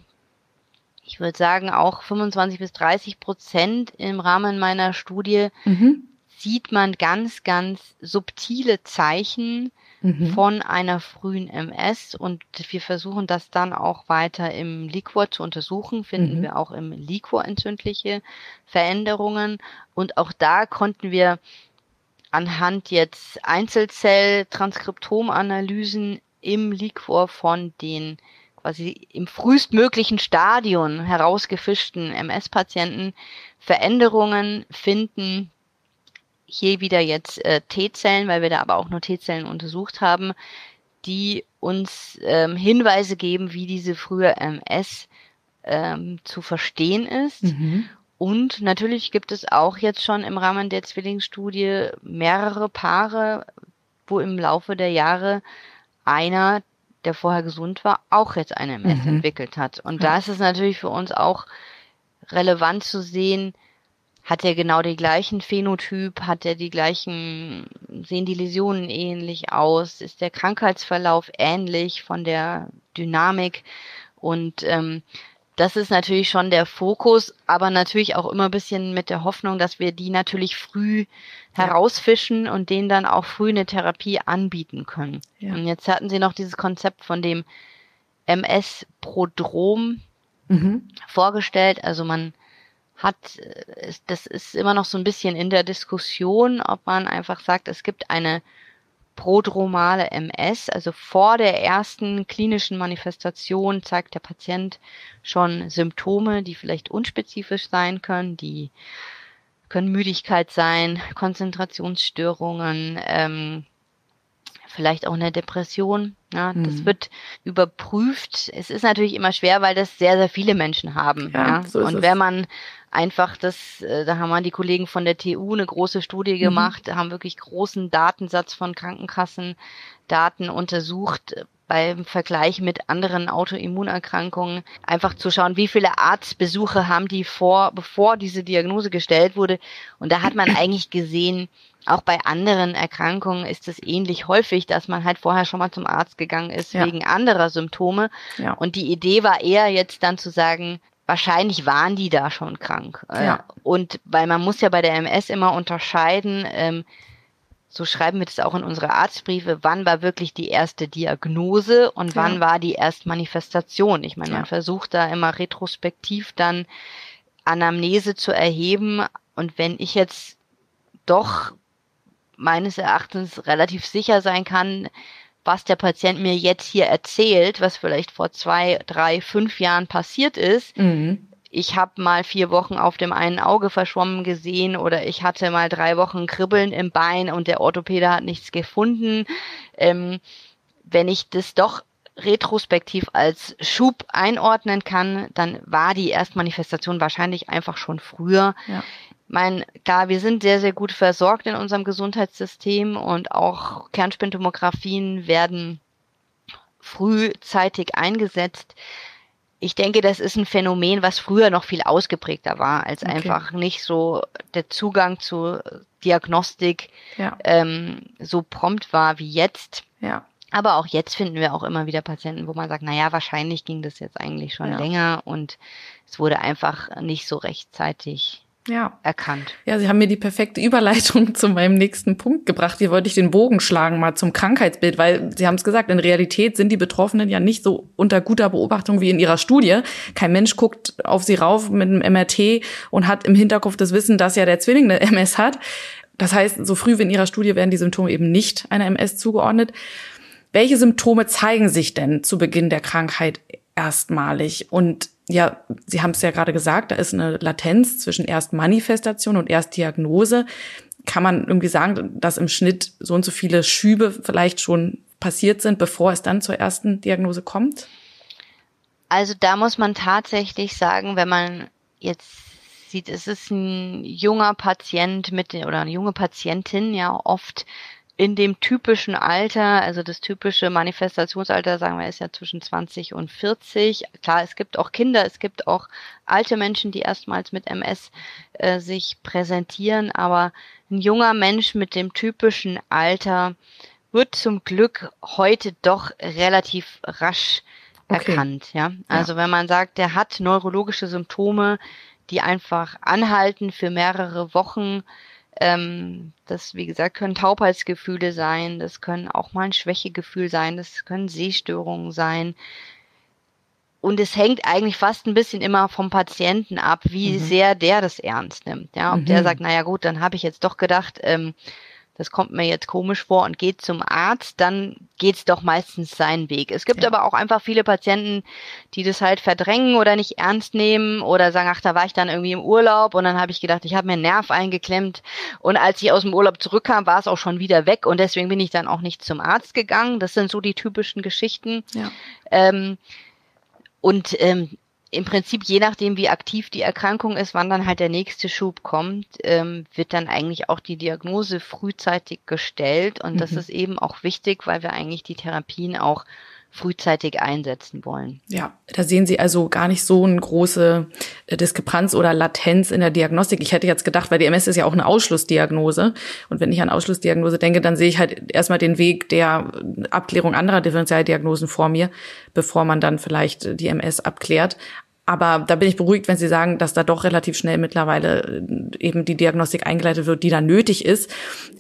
ich würde sagen, auch 25 bis 30 Prozent im Rahmen meiner Studie mhm sieht man ganz, ganz subtile Zeichen mhm. von einer frühen MS und wir versuchen das dann auch weiter im Liquor zu untersuchen, finden mhm. wir auch im Liquor entzündliche Veränderungen und auch da konnten wir anhand jetzt Einzelzell-Transkriptomanalysen im Liquor von den quasi im frühestmöglichen Stadion herausgefischten MS-Patienten Veränderungen finden, hier wieder jetzt äh, T-Zellen, weil wir da aber auch nur T-Zellen untersucht haben, die uns ähm, Hinweise geben, wie diese frühe MS ähm, zu verstehen ist. Mhm. Und natürlich gibt es auch jetzt schon im Rahmen der Zwillingsstudie mehrere Paare, wo im Laufe der Jahre einer der vorher gesund war, auch jetzt eine MS mhm. entwickelt hat. Und da ist es natürlich für uns auch relevant zu sehen, hat er genau den gleichen Phänotyp, hat er die gleichen, sehen die Läsionen ähnlich aus, ist der Krankheitsverlauf ähnlich von der Dynamik und ähm, das ist natürlich schon der Fokus, aber natürlich auch immer ein bisschen mit der Hoffnung, dass wir die natürlich früh ja. herausfischen und denen dann auch früh eine Therapie anbieten können. Ja. Und jetzt hatten sie noch dieses Konzept von dem MS-Prodrom mhm. vorgestellt. Also man hat, äh, das ist immer noch so ein bisschen in der Diskussion, ob man einfach sagt, es gibt eine prodromale MS, also vor der ersten klinischen Manifestation zeigt der Patient schon Symptome, die vielleicht unspezifisch sein können, die können Müdigkeit sein, Konzentrationsstörungen, ähm, vielleicht auch eine Depression. Ja, das mhm. wird überprüft. Es ist natürlich immer schwer, weil das sehr, sehr viele Menschen haben. Ja, ja. So Und wenn man einfach das, äh, da haben wir die Kollegen von der TU eine große Studie mhm. gemacht, mhm. haben wirklich großen Datensatz von Krankenkassendaten untersucht beim Vergleich mit anderen Autoimmunerkrankungen, einfach zu schauen, wie viele Arztbesuche haben die vor, bevor diese Diagnose gestellt wurde. Und da hat man eigentlich gesehen, auch bei anderen Erkrankungen ist es ähnlich häufig, dass man halt vorher schon mal zum Arzt gegangen ist ja. wegen anderer Symptome. Ja. Und die Idee war eher jetzt dann zu sagen, wahrscheinlich waren die da schon krank. Äh, ja. Und weil man muss ja bei der MS immer unterscheiden, ähm, so schreiben wir das auch in unsere Arztbriefe, wann war wirklich die erste Diagnose und wann war die Erstmanifestation. Ich meine, man versucht da immer retrospektiv dann Anamnese zu erheben. Und wenn ich jetzt doch meines Erachtens relativ sicher sein kann, was der Patient mir jetzt hier erzählt, was vielleicht vor zwei, drei, fünf Jahren passiert ist. Mhm. Ich habe mal vier Wochen auf dem einen Auge verschwommen gesehen oder ich hatte mal drei Wochen Kribbeln im Bein und der Orthopäde hat nichts gefunden. Ähm, wenn ich das doch retrospektiv als Schub einordnen kann, dann war die Erstmanifestation wahrscheinlich einfach schon früher. Ja mein, klar, wir sind sehr, sehr gut versorgt in unserem Gesundheitssystem und auch Kernspintomographien werden frühzeitig eingesetzt. Ich denke, das ist ein Phänomen, was früher noch viel ausgeprägter war, als okay. einfach nicht so der Zugang zu Diagnostik ja. ähm, so prompt war wie jetzt. Ja. Aber auch jetzt finden wir auch immer wieder Patienten, wo man sagt, na ja, wahrscheinlich ging das jetzt eigentlich schon ja. länger und es wurde einfach nicht so rechtzeitig ja. erkannt. Ja, Sie haben mir die perfekte Überleitung zu meinem nächsten Punkt gebracht. Hier wollte ich den Bogen schlagen mal zum Krankheitsbild, weil Sie haben es gesagt, in Realität sind die Betroffenen ja nicht so unter guter Beobachtung wie in Ihrer Studie. Kein Mensch guckt auf Sie rauf mit einem MRT und hat im Hinterkopf das Wissen, dass ja der Zwilling eine MS hat. Das heißt, so früh wie in Ihrer Studie werden die Symptome eben nicht einer MS zugeordnet. Welche Symptome zeigen sich denn zu Beginn der Krankheit erstmalig? Und ja, Sie haben es ja gerade gesagt, da ist eine Latenz zwischen Erstmanifestation und Erstdiagnose. Kann man irgendwie sagen, dass im Schnitt so und so viele Schübe vielleicht schon passiert sind, bevor es dann zur ersten Diagnose kommt? Also da muss man tatsächlich sagen, wenn man jetzt sieht, es ist ein junger Patient mit oder eine junge Patientin ja oft in dem typischen Alter, also das typische Manifestationsalter, sagen wir, ist ja zwischen 20 und 40. Klar, es gibt auch Kinder, es gibt auch alte Menschen, die erstmals mit MS äh, sich präsentieren, aber ein junger Mensch mit dem typischen Alter wird zum Glück heute doch relativ rasch okay. erkannt, ja. Also ja. wenn man sagt, der hat neurologische Symptome, die einfach anhalten für mehrere Wochen, ähm, das, wie gesagt, können Taubheitsgefühle sein, das können auch mal ein Schwächegefühl sein, das können Sehstörungen sein. Und es hängt eigentlich fast ein bisschen immer vom Patienten ab, wie mhm. sehr der das ernst nimmt. Ja, ob mhm. der sagt, naja gut, dann habe ich jetzt doch gedacht, ähm, das kommt mir jetzt komisch vor und geht zum Arzt, dann geht's doch meistens seinen Weg. Es gibt ja. aber auch einfach viele Patienten, die das halt verdrängen oder nicht ernst nehmen oder sagen, ach, da war ich dann irgendwie im Urlaub und dann habe ich gedacht, ich habe mir einen Nerv eingeklemmt und als ich aus dem Urlaub zurückkam, war es auch schon wieder weg und deswegen bin ich dann auch nicht zum Arzt gegangen. Das sind so die typischen Geschichten. Ja. Ähm, und ähm, im Prinzip, je nachdem, wie aktiv die Erkrankung ist, wann dann halt der nächste Schub kommt, ähm, wird dann eigentlich auch die Diagnose frühzeitig gestellt. Und das mhm. ist eben auch wichtig, weil wir eigentlich die Therapien auch frühzeitig einsetzen wollen. Ja, da sehen Sie also gar nicht so eine große äh, Diskrepanz oder Latenz in der Diagnostik. Ich hätte jetzt gedacht, weil die MS ist ja auch eine Ausschlussdiagnose. Und wenn ich an Ausschlussdiagnose denke, dann sehe ich halt erstmal den Weg der Abklärung anderer Differentialdiagnosen vor mir, bevor man dann vielleicht die MS abklärt. Aber da bin ich beruhigt, wenn Sie sagen, dass da doch relativ schnell mittlerweile äh, eben die Diagnostik eingeleitet wird, die da nötig ist.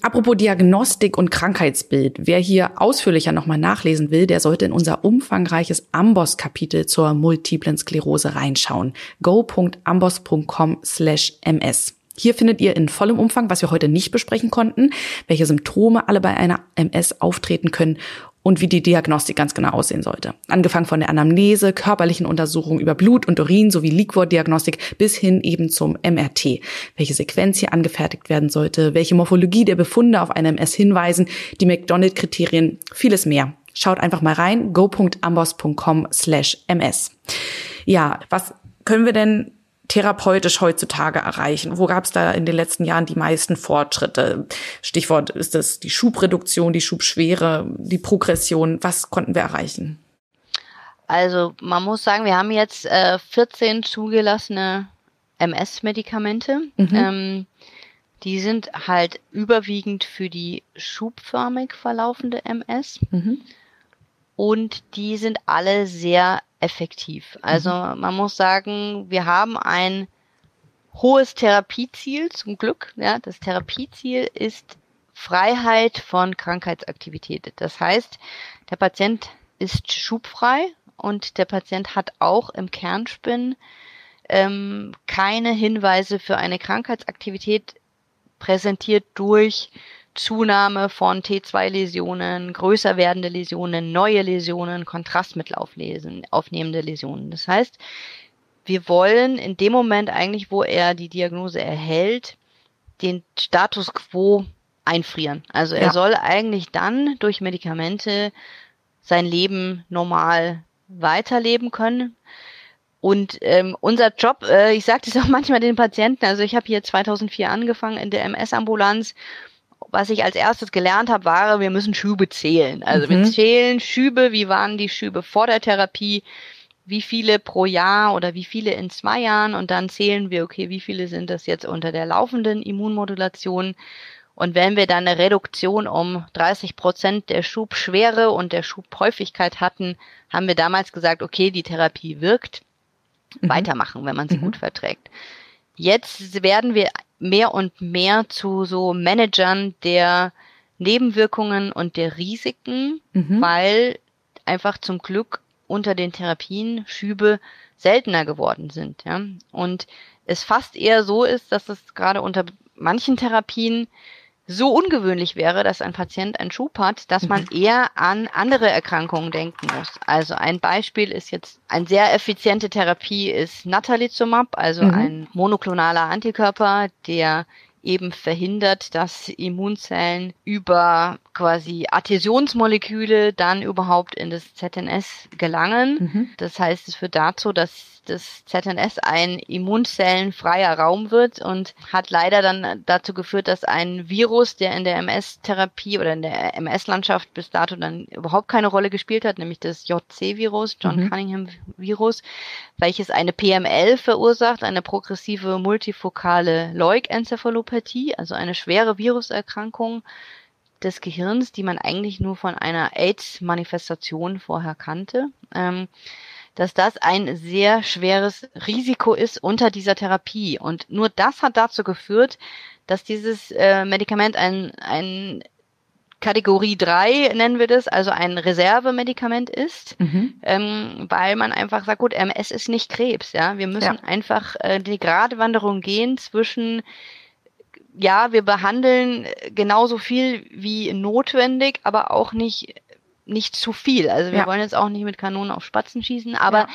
Apropos Diagnostik und Krankheitsbild. Wer hier ausführlicher nochmal nachlesen will, der sollte in unser umfangreiches Amboss-Kapitel zur multiplen Sklerose reinschauen. go.amboss.com slash ms. Hier findet ihr in vollem Umfang, was wir heute nicht besprechen konnten, welche Symptome alle bei einer MS auftreten können und wie die Diagnostik ganz genau aussehen sollte. Angefangen von der Anamnese, körperlichen Untersuchungen über Blut und Urin sowie Liquordiagnostik bis hin eben zum MRT. Welche Sequenz hier angefertigt werden sollte, welche Morphologie der Befunde auf eine MS hinweisen, die McDonald-Kriterien, vieles mehr. Schaut einfach mal rein, go.ambos.com slash ms. Ja, was können wir denn therapeutisch heutzutage erreichen? Wo gab es da in den letzten Jahren die meisten Fortschritte? Stichwort ist es die Schubreduktion, die Schubschwere, die Progression. Was konnten wir erreichen? Also man muss sagen, wir haben jetzt äh, 14 zugelassene MS-Medikamente. Mhm. Ähm, die sind halt überwiegend für die schubförmig verlaufende MS. Mhm. Und die sind alle sehr effektiv. Also mhm. man muss sagen, wir haben ein hohes Therapieziel zum Glück. Ja, das Therapieziel ist Freiheit von Krankheitsaktivität. Das heißt, der Patient ist schubfrei und der Patient hat auch im Kernspinn ähm, keine Hinweise für eine Krankheitsaktivität präsentiert durch Zunahme von T2-Läsionen, größer werdende Läsionen, neue Läsionen, Kontrastmittel auflesen, aufnehmende Läsionen. Das heißt, wir wollen in dem Moment eigentlich, wo er die Diagnose erhält, den Status quo einfrieren. Also er ja. soll eigentlich dann durch Medikamente sein Leben normal weiterleben können. Und ähm, unser Job, äh, ich sage das auch manchmal den Patienten, also ich habe hier 2004 angefangen in der MS-Ambulanz was ich als erstes gelernt habe, war, wir müssen Schübe zählen. Also mhm. wir zählen Schübe, wie waren die Schübe vor der Therapie, wie viele pro Jahr oder wie viele in zwei Jahren und dann zählen wir, okay, wie viele sind das jetzt unter der laufenden Immunmodulation. Und wenn wir dann eine Reduktion um 30 Prozent der Schubschwere und der Schubhäufigkeit hatten, haben wir damals gesagt, okay, die Therapie wirkt, mhm. weitermachen, wenn man sie mhm. gut verträgt. Jetzt werden wir mehr und mehr zu so Managern der Nebenwirkungen und der Risiken, mhm. weil einfach zum Glück unter den Therapien Schübe seltener geworden sind. Ja? Und es fast eher so ist, dass es gerade unter manchen Therapien so ungewöhnlich wäre, dass ein Patient einen Schub hat, dass man mhm. eher an andere Erkrankungen denken muss. Also ein Beispiel ist jetzt eine sehr effiziente Therapie ist Natalizumab, also mhm. ein monoklonaler Antikörper, der eben verhindert, dass Immunzellen über quasi Adhäsionsmoleküle dann überhaupt in das ZNS gelangen. Mhm. Das heißt, es führt dazu, dass das ZNS ein immunzellenfreier Raum wird und hat leider dann dazu geführt, dass ein Virus, der in der MS-Therapie oder in der MS-Landschaft bis dato dann überhaupt keine Rolle gespielt hat, nämlich das JC-Virus, John mhm. Cunningham-Virus, welches eine PML verursacht, eine progressive multifokale Leukenzephalopathie, also eine schwere Viruserkrankung des Gehirns, die man eigentlich nur von einer AIDS-Manifestation vorher kannte. Ähm, dass das ein sehr schweres Risiko ist unter dieser Therapie. Und nur das hat dazu geführt, dass dieses äh, Medikament ein, ein Kategorie 3 nennen wir das, also ein Reservemedikament ist, mhm. ähm, weil man einfach sagt, gut, MS ist nicht Krebs, ja. Wir müssen ja. einfach äh, die Gratwanderung gehen zwischen ja, wir behandeln genauso viel wie notwendig, aber auch nicht nicht zu viel. Also wir ja. wollen jetzt auch nicht mit Kanonen auf Spatzen schießen, aber ja.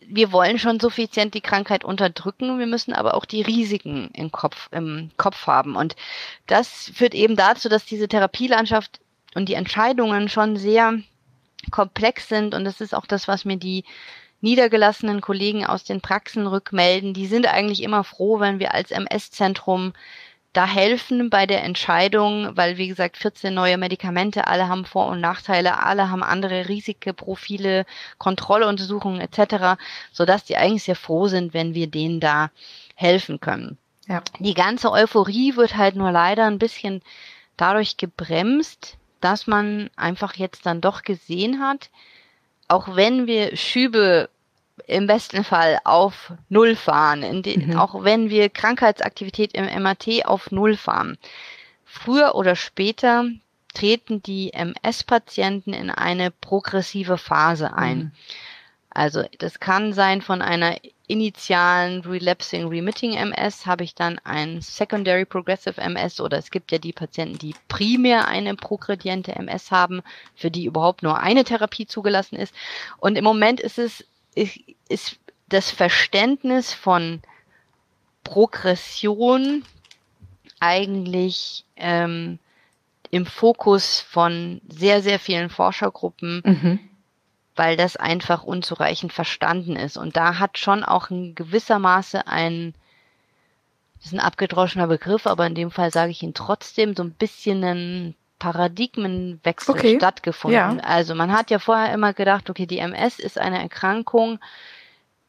wir wollen schon suffizient die Krankheit unterdrücken. Wir müssen aber auch die Risiken im Kopf, im Kopf haben. Und das führt eben dazu, dass diese Therapielandschaft und die Entscheidungen schon sehr komplex sind. Und das ist auch das, was mir die niedergelassenen Kollegen aus den Praxen rückmelden. Die sind eigentlich immer froh, wenn wir als MS-Zentrum da helfen bei der Entscheidung, weil wie gesagt 14 neue Medikamente, alle haben Vor- und Nachteile, alle haben andere Risikoprofile, Kontrolluntersuchungen etc., so dass die eigentlich sehr froh sind, wenn wir denen da helfen können. Ja. Die ganze Euphorie wird halt nur leider ein bisschen dadurch gebremst, dass man einfach jetzt dann doch gesehen hat, auch wenn wir Schübe im besten Fall auf Null fahren, den, mhm. auch wenn wir Krankheitsaktivität im MAT auf Null fahren. Früher oder später treten die MS-Patienten in eine progressive Phase ein. Mhm. Also das kann sein von einer initialen Relapsing Remitting MS habe ich dann ein Secondary Progressive MS oder es gibt ja die Patienten, die primär eine progrediente MS haben, für die überhaupt nur eine Therapie zugelassen ist. Und im Moment ist es ist das Verständnis von Progression eigentlich ähm, im Fokus von sehr, sehr vielen Forschergruppen, mhm. weil das einfach unzureichend verstanden ist. Und da hat schon auch in gewisser Maße ein, das ist ein abgedroschener Begriff, aber in dem Fall sage ich ihn trotzdem, so ein bisschen ein Paradigmenwechsel okay. stattgefunden. Ja. Also man hat ja vorher immer gedacht, okay, die MS ist eine Erkrankung.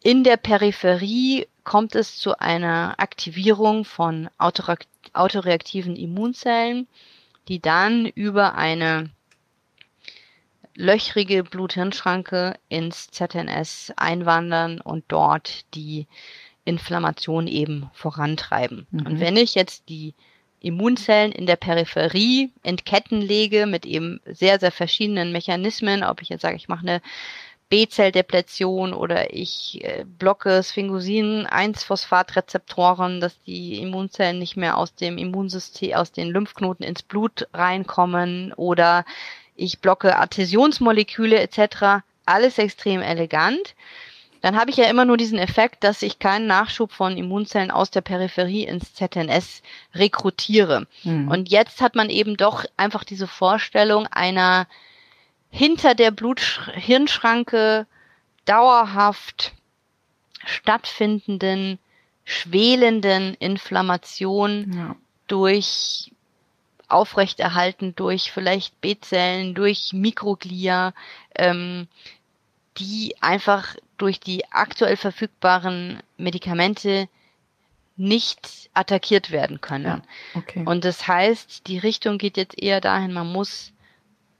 In der Peripherie kommt es zu einer Aktivierung von autoreaktiven Immunzellen, die dann über eine löchrige Blut-Hirn-Schranke ins ZNS einwandern und dort die Inflammation eben vorantreiben. Mhm. Und wenn ich jetzt die Immunzellen in der Peripherie in Ketten lege mit eben sehr, sehr verschiedenen Mechanismen, ob ich jetzt sage, ich mache eine B-Zelldepletion oder ich äh, blocke Sphingosin-1-Phosphatrezeptoren, dass die Immunzellen nicht mehr aus dem Immunsystem, aus den Lymphknoten ins Blut reinkommen oder ich blocke Adhäsionsmoleküle etc. Alles extrem elegant dann habe ich ja immer nur diesen Effekt, dass ich keinen Nachschub von Immunzellen aus der Peripherie ins ZNS rekrutiere. Mhm. Und jetzt hat man eben doch einfach diese Vorstellung einer hinter der Blut-Hirnschranke dauerhaft stattfindenden, schwelenden Inflammation ja. durch aufrechterhalten durch vielleicht B-Zellen, durch Mikroglia, ähm, die einfach durch die aktuell verfügbaren Medikamente nicht attackiert werden können. Ja, okay. Und das heißt, die Richtung geht jetzt eher dahin, man muss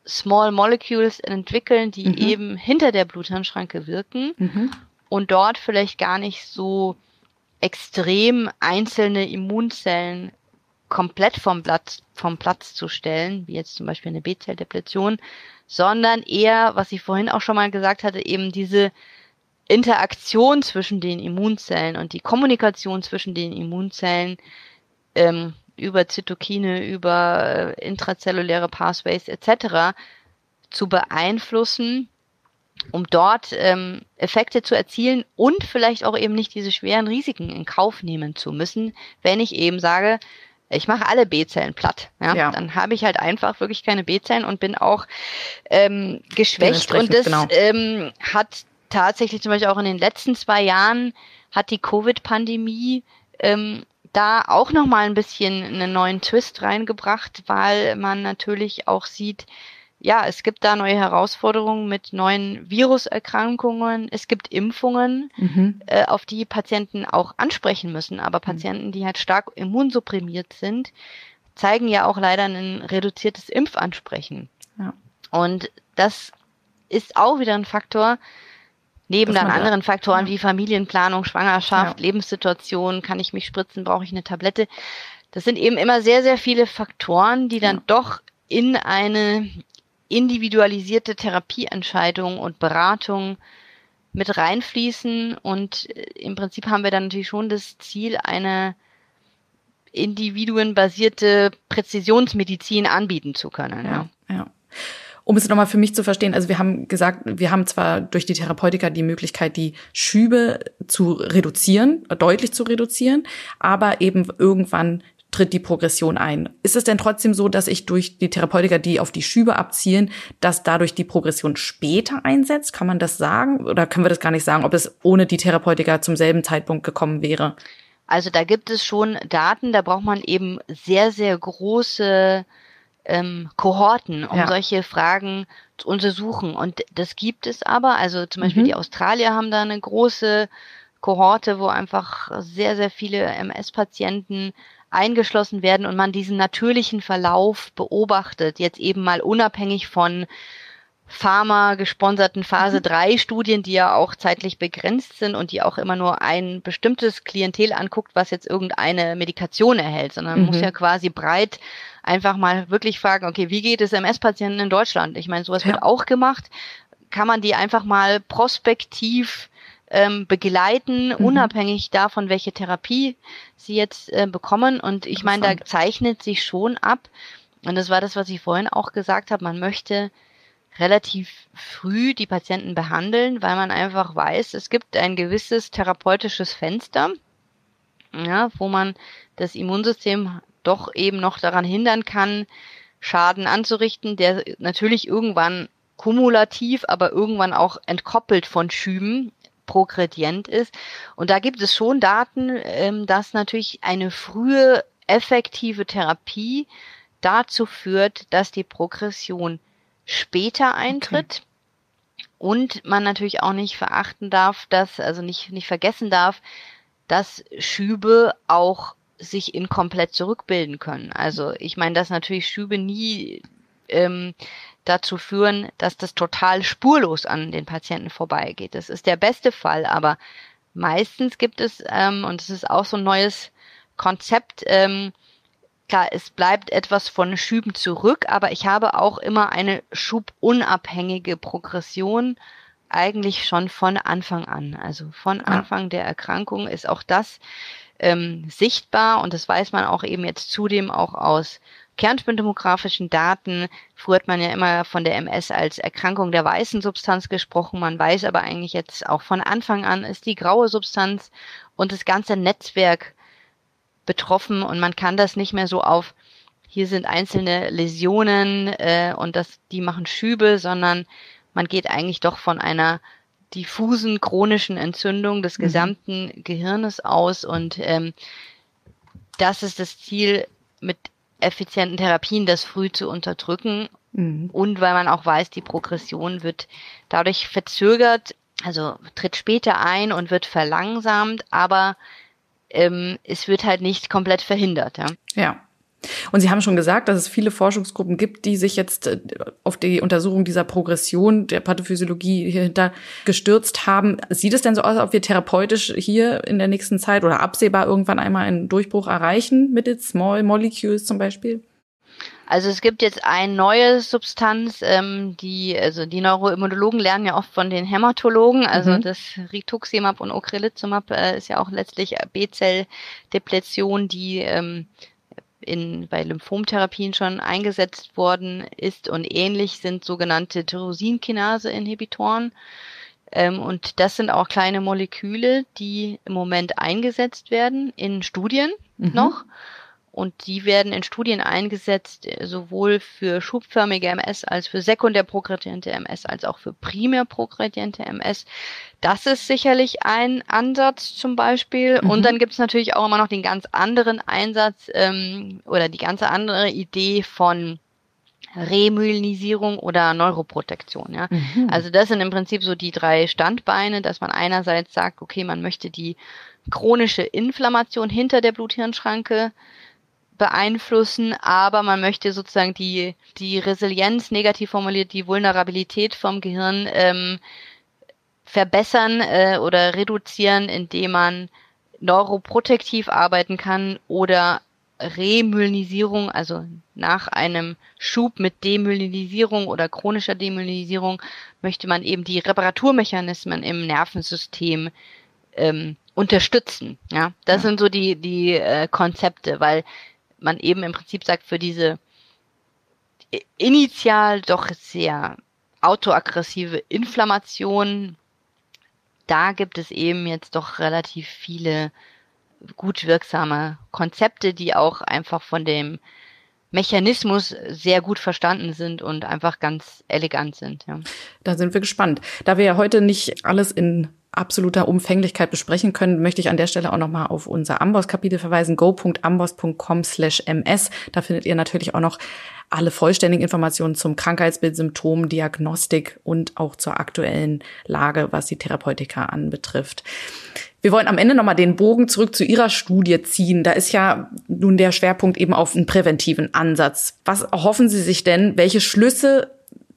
Small Molecules entwickeln, die mhm. eben hinter der Bluthirnschranke wirken mhm. und dort vielleicht gar nicht so extrem einzelne Immunzellen komplett vom Platz, vom Platz zu stellen, wie jetzt zum Beispiel eine B-Zelldepletion, sondern eher, was ich vorhin auch schon mal gesagt hatte, eben diese Interaktion zwischen den Immunzellen und die Kommunikation zwischen den Immunzellen ähm, über Zytokine, über äh, intrazelluläre Pathways etc. zu beeinflussen, um dort ähm, Effekte zu erzielen und vielleicht auch eben nicht diese schweren Risiken in Kauf nehmen zu müssen, wenn ich eben sage, ich mache alle B-Zellen platt. Ja? ja. Dann habe ich halt einfach wirklich keine B-Zellen und bin auch ähm, geschwächt. Und das genau. ähm, hat tatsächlich zum Beispiel auch in den letzten zwei Jahren hat die Covid-Pandemie ähm, da auch noch mal ein bisschen einen neuen Twist reingebracht, weil man natürlich auch sieht, ja, es gibt da neue Herausforderungen mit neuen Viruserkrankungen. Es gibt Impfungen, mhm. äh, auf die Patienten auch ansprechen müssen. Aber mhm. Patienten, die halt stark immunsupprimiert sind, zeigen ja auch leider ein reduziertes Impfansprechen. Ja. Und das ist auch wieder ein Faktor, neben dann anderen Faktoren ja. wie Familienplanung, Schwangerschaft, ja. Lebenssituation, kann ich mich spritzen, brauche ich eine Tablette. Das sind eben immer sehr, sehr viele Faktoren, die dann doch in eine individualisierte Therapieentscheidung und Beratung mit reinfließen. Und äh, im Prinzip haben wir dann natürlich schon das Ziel, eine individuenbasierte Präzisionsmedizin anbieten zu können. Ja. ja. Um es nochmal für mich zu verstehen, also wir haben gesagt, wir haben zwar durch die Therapeutika die Möglichkeit, die Schübe zu reduzieren, deutlich zu reduzieren, aber eben irgendwann tritt die Progression ein. Ist es denn trotzdem so, dass ich durch die Therapeutika, die auf die Schübe abzielen, dass dadurch die Progression später einsetzt? Kann man das sagen? Oder können wir das gar nicht sagen, ob es ohne die Therapeutika zum selben Zeitpunkt gekommen wäre? Also da gibt es schon Daten, da braucht man eben sehr, sehr große ähm, Kohorten, um ja. solche Fragen zu untersuchen. Und das gibt es aber. Also zum Beispiel mhm. die Australier haben da eine große Kohorte, wo einfach sehr, sehr viele MS-Patienten eingeschlossen werden und man diesen natürlichen Verlauf beobachtet, jetzt eben mal unabhängig von Pharma gesponserten Phase mhm. 3 Studien, die ja auch zeitlich begrenzt sind und die auch immer nur ein bestimmtes Klientel anguckt, was jetzt irgendeine Medikation erhält, sondern man mhm. muss ja quasi breit einfach mal wirklich fragen, okay, wie geht es MS-Patienten in Deutschland? Ich meine, sowas ja. wird auch gemacht. Kann man die einfach mal prospektiv ähm, begleiten, mhm. unabhängig davon, welche Therapie sie jetzt äh, bekommen. Und ich meine, da zeichnet sich schon ab, und das war das, was ich vorhin auch gesagt habe, man möchte relativ früh die Patienten behandeln, weil man einfach weiß, es gibt ein gewisses therapeutisches Fenster, ja, wo man das Immunsystem doch eben noch daran hindern kann, Schaden anzurichten, der natürlich irgendwann kumulativ, aber irgendwann auch entkoppelt von Schüben progredient ist. Und da gibt es schon Daten, ähm, dass natürlich eine frühe effektive Therapie dazu führt, dass die Progression später eintritt. Okay. Und man natürlich auch nicht verachten darf, dass, also nicht, nicht vergessen darf, dass Schübe auch sich inkomplett zurückbilden können. Also ich meine, dass natürlich Schübe nie ähm, dazu führen, dass das total spurlos an den Patienten vorbeigeht. Das ist der beste Fall, aber meistens gibt es, ähm, und es ist auch so ein neues Konzept, ähm, klar, es bleibt etwas von Schüben zurück, aber ich habe auch immer eine schubunabhängige Progression eigentlich schon von Anfang an. Also von Anfang der Erkrankung ist auch das ähm, sichtbar und das weiß man auch eben jetzt zudem auch aus kernspindemografischen Daten. Früher hat man ja immer von der MS als Erkrankung der weißen Substanz gesprochen. Man weiß aber eigentlich jetzt auch von Anfang an ist die graue Substanz und das ganze Netzwerk betroffen und man kann das nicht mehr so auf hier sind einzelne Läsionen äh, und das die machen Schübe, sondern man geht eigentlich doch von einer diffusen chronischen Entzündung des mhm. gesamten. Gehirnes aus und ähm, das ist das Ziel mit effizienten Therapien, das früh zu unterdrücken mhm. und weil man auch weiß, die Progression wird dadurch verzögert, also tritt später ein und wird verlangsamt, aber ähm, es wird halt nicht komplett verhindert. Ja. ja. Und Sie haben schon gesagt, dass es viele Forschungsgruppen gibt, die sich jetzt äh, auf die Untersuchung dieser Progression der Pathophysiologie hierhinter gestürzt haben. Sieht es denn so aus, ob wir therapeutisch hier in der nächsten Zeit oder absehbar irgendwann einmal einen Durchbruch erreichen mit Small Molecules zum Beispiel? Also es gibt jetzt eine neue Substanz, ähm, die, also die Neuroimmunologen lernen ja oft von den Hämatologen, also mhm. das Rituximab und Ocrelizumab äh, ist ja auch letztlich B-Zell-Depletion, die ähm, in, bei Lymphomtherapien schon eingesetzt worden ist und ähnlich sind sogenannte Tyrosinkinase-Inhibitoren. Ähm, und das sind auch kleine Moleküle, die im Moment eingesetzt werden in Studien mhm. noch. Und die werden in Studien eingesetzt, äh, sowohl für schubförmige MS als für sekundär progrediente MS als auch für primär progrediente MS. Das ist sicherlich ein Ansatz zum Beispiel. Mhm. Und dann gibt es natürlich auch immer noch den ganz anderen Einsatz ähm, oder die ganze andere Idee von Remyelinisierung oder Neuroprotektion. Ja? Mhm. Also das sind im Prinzip so die drei Standbeine, dass man einerseits sagt, okay, man möchte die chronische Inflammation hinter der Bluthirnschranke beeinflussen, aber man möchte sozusagen die, die Resilienz, negativ formuliert, die Vulnerabilität vom Gehirn ähm, verbessern äh, oder reduzieren, indem man neuroprotektiv arbeiten kann oder Remyelinisierung, also nach einem Schub mit Demyelinisierung oder chronischer Demyelinisierung möchte man eben die Reparaturmechanismen im Nervensystem ähm, unterstützen. Ja, das ja. sind so die die äh, Konzepte, weil man eben im Prinzip sagt, für diese initial doch sehr autoaggressive Inflammation, da gibt es eben jetzt doch relativ viele gut wirksame Konzepte, die auch einfach von dem Mechanismus sehr gut verstanden sind und einfach ganz elegant sind. Ja. Da sind wir gespannt. Da wir ja heute nicht alles in absoluter Umfänglichkeit besprechen können, möchte ich an der Stelle auch nochmal auf unser Amboss-Kapitel verweisen, go.amboss.com slash ms. Da findet ihr natürlich auch noch alle vollständigen Informationen zum Krankheitsbild, Symptom, Diagnostik und auch zur aktuellen Lage, was die Therapeutika anbetrifft. Wir wollen am Ende nochmal den Bogen zurück zu Ihrer Studie ziehen. Da ist ja nun der Schwerpunkt eben auf einen präventiven Ansatz. Was erhoffen Sie sich denn? Welche Schlüsse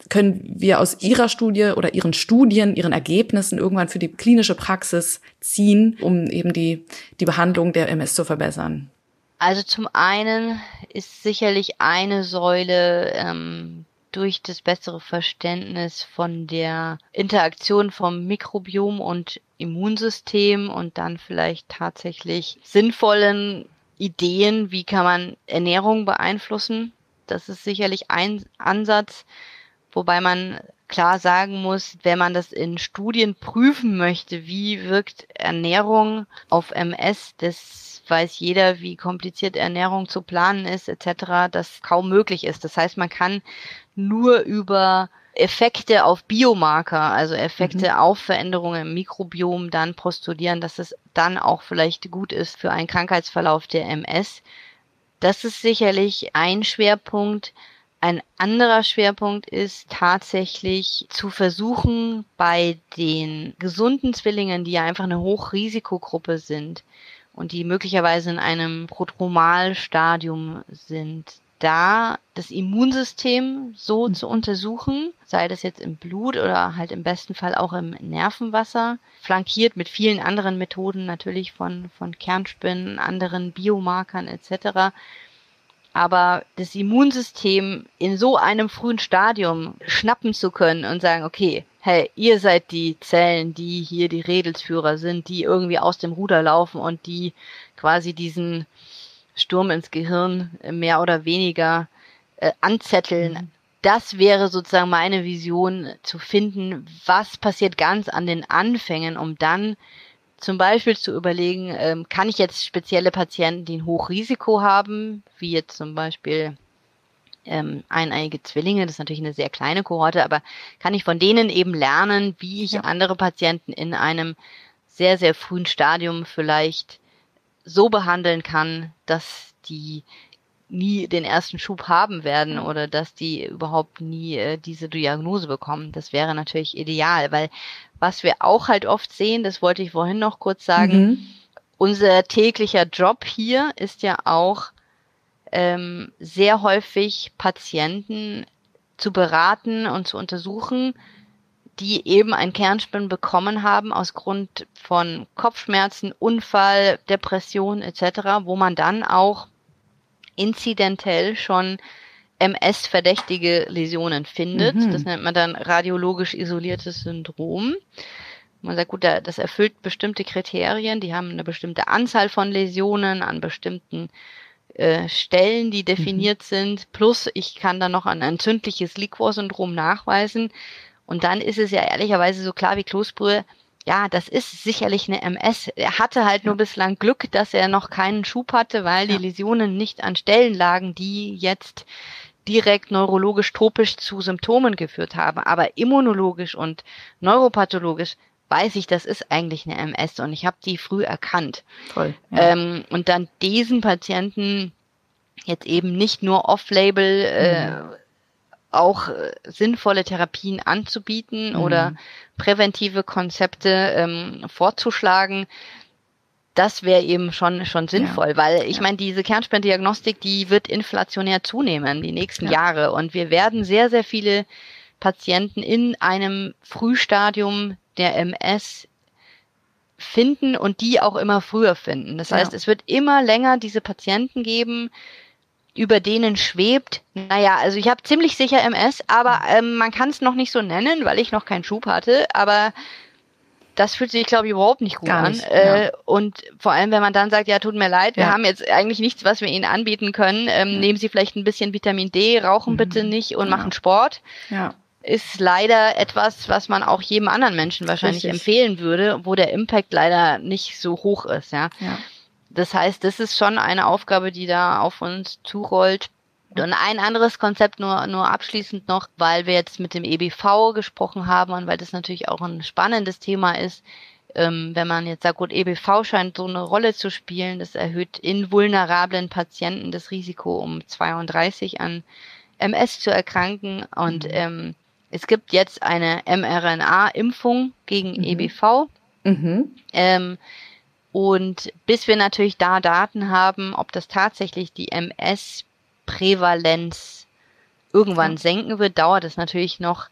können wir aus Ihrer Studie oder Ihren Studien, Ihren Ergebnissen irgendwann für die klinische Praxis ziehen, um eben die, die Behandlung der MS zu verbessern? Also zum einen ist sicherlich eine Säule ähm, durch das bessere Verständnis von der Interaktion vom Mikrobiom und Immunsystem und dann vielleicht tatsächlich sinnvollen Ideen, wie kann man Ernährung beeinflussen. Das ist sicherlich ein Ansatz, wobei man klar sagen muss, wenn man das in Studien prüfen möchte, wie wirkt Ernährung auf MS, das weiß jeder, wie kompliziert Ernährung zu planen ist, etc., das kaum möglich ist. Das heißt, man kann nur über Effekte auf Biomarker, also Effekte mhm. auf Veränderungen im Mikrobiom dann postulieren, dass es dann auch vielleicht gut ist für einen Krankheitsverlauf der MS. Das ist sicherlich ein Schwerpunkt. Ein anderer Schwerpunkt ist tatsächlich zu versuchen, bei den gesunden Zwillingen, die ja einfach eine Hochrisikogruppe sind und die möglicherweise in einem Prodromalstadium sind, da das Immunsystem so mhm. zu untersuchen, sei das jetzt im Blut oder halt im besten Fall auch im Nervenwasser, flankiert mit vielen anderen Methoden natürlich von, von Kernspinnen, anderen Biomarkern etc., aber das Immunsystem in so einem frühen Stadium schnappen zu können und sagen, okay, hey, ihr seid die Zellen, die hier die Redelsführer sind, die irgendwie aus dem Ruder laufen und die quasi diesen Sturm ins Gehirn mehr oder weniger äh, anzetteln. Mhm. Das wäre sozusagen meine Vision zu finden, was passiert ganz an den Anfängen, um dann zum Beispiel zu überlegen, ähm, kann ich jetzt spezielle Patienten, die ein Hochrisiko haben, wie jetzt zum Beispiel ähm, eineiige Zwillinge, das ist natürlich eine sehr kleine Kohorte, aber kann ich von denen eben lernen, wie ich ja. andere Patienten in einem sehr, sehr frühen Stadium vielleicht so behandeln kann, dass die nie den ersten Schub haben werden oder dass die überhaupt nie äh, diese Diagnose bekommen. Das wäre natürlich ideal, weil was wir auch halt oft sehen, das wollte ich vorhin noch kurz sagen, mhm. unser täglicher Job hier ist ja auch ähm, sehr häufig Patienten zu beraten und zu untersuchen, die eben ein Kernspin bekommen haben aus Grund von Kopfschmerzen, Unfall, Depression etc., wo man dann auch inzidentell schon MS-verdächtige Läsionen findet. Mhm. Das nennt man dann radiologisch isoliertes Syndrom. Man sagt, gut, das erfüllt bestimmte Kriterien, die haben eine bestimmte Anzahl von Läsionen an bestimmten äh, Stellen, die definiert mhm. sind, plus ich kann dann noch ein entzündliches Liquor-Syndrom nachweisen. Und dann ist es ja ehrlicherweise so klar wie Kloßbrühe, ja, das ist sicherlich eine MS. Er hatte halt nur bislang Glück, dass er noch keinen Schub hatte, weil ja. die Läsionen nicht an Stellen lagen, die jetzt direkt neurologisch topisch zu Symptomen geführt haben. Aber immunologisch und neuropathologisch weiß ich, das ist eigentlich eine MS und ich habe die früh erkannt. Toll. Ja. Ähm, und dann diesen Patienten jetzt eben nicht nur off-label äh, mhm auch äh, sinnvolle Therapien anzubieten mhm. oder präventive Konzepte ähm, vorzuschlagen, das wäre eben schon schon sinnvoll, ja. weil ich ja. meine, diese Kernspindiagnostik, die wird inflationär zunehmen die nächsten ja. Jahre und wir werden sehr sehr viele Patienten in einem Frühstadium der MS finden und die auch immer früher finden. Das heißt, es wird immer länger diese Patienten geben, über denen schwebt. Naja, also ich habe ziemlich sicher MS, aber ähm, man kann es noch nicht so nennen, weil ich noch keinen Schub hatte. Aber das fühlt sich, glaube ich, überhaupt nicht gut Gar nicht, an. Äh, Und vor allem, wenn man dann sagt, ja, tut mir leid, ja. wir haben jetzt eigentlich nichts, was wir Ihnen anbieten können. Ähm, ja. Nehmen Sie vielleicht ein bisschen Vitamin D, rauchen mhm. bitte nicht und ja. machen Sport. Ja. Ist leider etwas, was man auch jedem anderen Menschen wahrscheinlich Richtig. empfehlen würde, wo der Impact leider nicht so hoch ist, ja. ja. Das heißt, das ist schon eine Aufgabe, die da auf uns zurollt. Und ein anderes Konzept nur, nur abschließend noch, weil wir jetzt mit dem EBV gesprochen haben und weil das natürlich auch ein spannendes Thema ist, ähm, wenn man jetzt sagt, gut, EBV scheint so eine Rolle zu spielen, das erhöht in vulnerablen Patienten das Risiko um 32 an MS zu erkranken. Und mhm. ähm, es gibt jetzt eine mRNA-Impfung gegen mhm. EBV. Mhm. Ähm, und bis wir natürlich da Daten haben, ob das tatsächlich die MS-Prävalenz irgendwann ja. senken wird, dauert es natürlich noch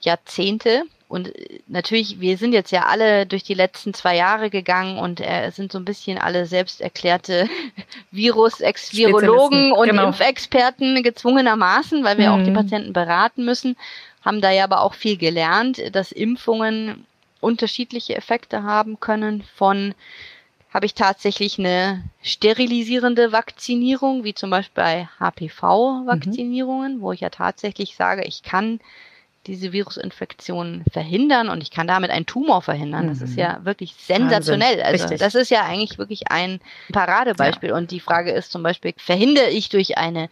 Jahrzehnte. Und äh, natürlich, wir sind jetzt ja alle durch die letzten zwei Jahre gegangen und äh, sind so ein bisschen alle selbst erklärte Virus-Virologen und genau. Impfexperten gezwungenermaßen, weil wir mhm. auch die mhm. Patienten beraten müssen, haben da ja aber auch viel gelernt, dass Impfungen unterschiedliche Effekte haben können von habe ich tatsächlich eine sterilisierende Vakzinierung, wie zum Beispiel bei HPV-Vakzinierungen, mhm. wo ich ja tatsächlich sage, ich kann diese Virusinfektion verhindern und ich kann damit einen Tumor verhindern. Das ist mhm. ja wirklich sensationell. Wahnsinn. Also Richtig. das ist ja eigentlich wirklich ein Paradebeispiel. Ja. Und die Frage ist zum Beispiel, verhindere ich durch eine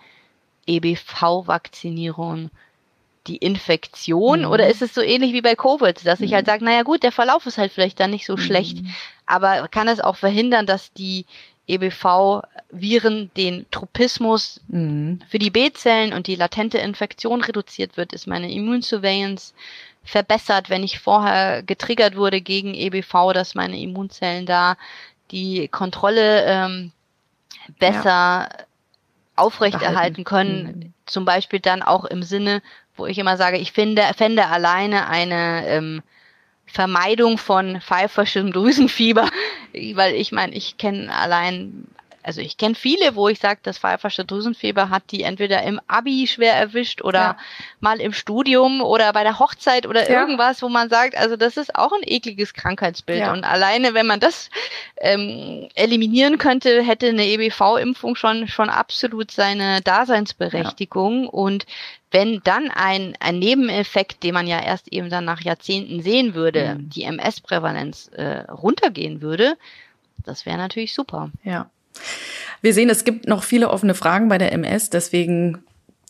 EBV-Vakzinierung die Infektion mhm. oder ist es so ähnlich wie bei Covid, dass ich halt mhm. sage, naja gut, der Verlauf ist halt vielleicht dann nicht so mhm. schlecht, aber kann es auch verhindern, dass die EBV-Viren den Tropismus mhm. für die B-Zellen und die latente Infektion reduziert wird, ist meine Immunsurveillance verbessert, wenn ich vorher getriggert wurde gegen EBV, dass meine Immunzellen da die Kontrolle ähm, besser ja. aufrechterhalten können, mhm. zum Beispiel dann auch im Sinne wo ich immer sage, ich finde, fände alleine eine ähm, Vermeidung von pfeiferschem Drüsenfieber, weil ich meine, ich kenne allein also ich kenne viele, wo ich sage, das pfeifersche Drüsenfieber hat die entweder im Abi schwer erwischt oder ja. mal im Studium oder bei der Hochzeit oder ja. irgendwas, wo man sagt, also das ist auch ein ekliges Krankheitsbild. Ja. Und alleine, wenn man das ähm, eliminieren könnte, hätte eine EBV-Impfung schon, schon absolut seine Daseinsberechtigung. Und wenn dann ein, ein Nebeneffekt, den man ja erst eben dann nach Jahrzehnten sehen würde, mhm. die MS-Prävalenz äh, runtergehen würde, das wäre natürlich super. Ja. Wir sehen, es gibt noch viele offene Fragen bei der MS, deswegen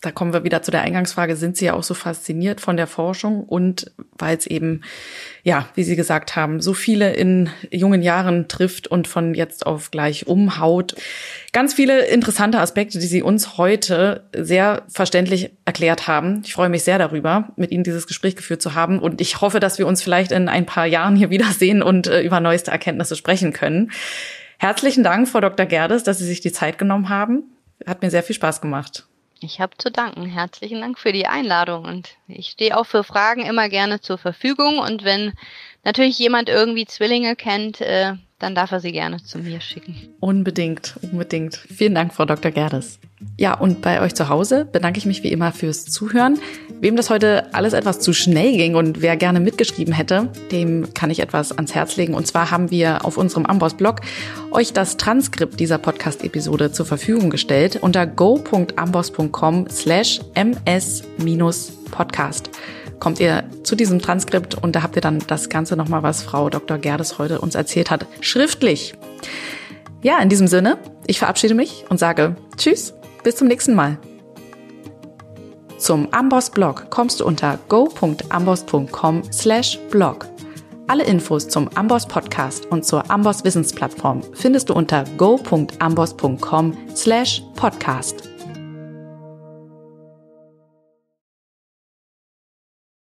da kommen wir wieder zu der Eingangsfrage, sind Sie ja auch so fasziniert von der Forschung und weil es eben, ja, wie Sie gesagt haben, so viele in jungen Jahren trifft und von jetzt auf gleich umhaut. Ganz viele interessante Aspekte, die Sie uns heute sehr verständlich erklärt haben. Ich freue mich sehr darüber, mit Ihnen dieses Gespräch geführt zu haben und ich hoffe, dass wir uns vielleicht in ein paar Jahren hier wiedersehen und äh, über neueste Erkenntnisse sprechen können. Herzlichen Dank, Frau Dr. Gerdes, dass Sie sich die Zeit genommen haben. Hat mir sehr viel Spaß gemacht. Ich habe zu danken. Herzlichen Dank für die Einladung und ich stehe auch für Fragen immer gerne zur Verfügung und wenn natürlich jemand irgendwie Zwillinge kennt, äh, dann darf er sie gerne zu mir schicken. Unbedingt, unbedingt. Vielen Dank, Frau Dr. Gerdes. Ja, und bei euch zu Hause bedanke ich mich wie immer fürs Zuhören. Wem das heute alles etwas zu schnell ging und wer gerne mitgeschrieben hätte, dem kann ich etwas ans Herz legen. Und zwar haben wir auf unserem Amboss-Blog euch das Transkript dieser Podcast-Episode zur Verfügung gestellt unter go.amboss.com slash ms-podcast kommt ihr zu diesem Transkript und da habt ihr dann das Ganze nochmal, was Frau Dr. Gerdes heute uns erzählt hat, schriftlich. Ja, in diesem Sinne, ich verabschiede mich und sage Tschüss, bis zum nächsten Mal. Zum Amboss Blog kommst du unter go.amboss.com slash blog. Alle Infos zum Amboss Podcast und zur Amboss Wissensplattform findest du unter go.amboss.com slash podcast.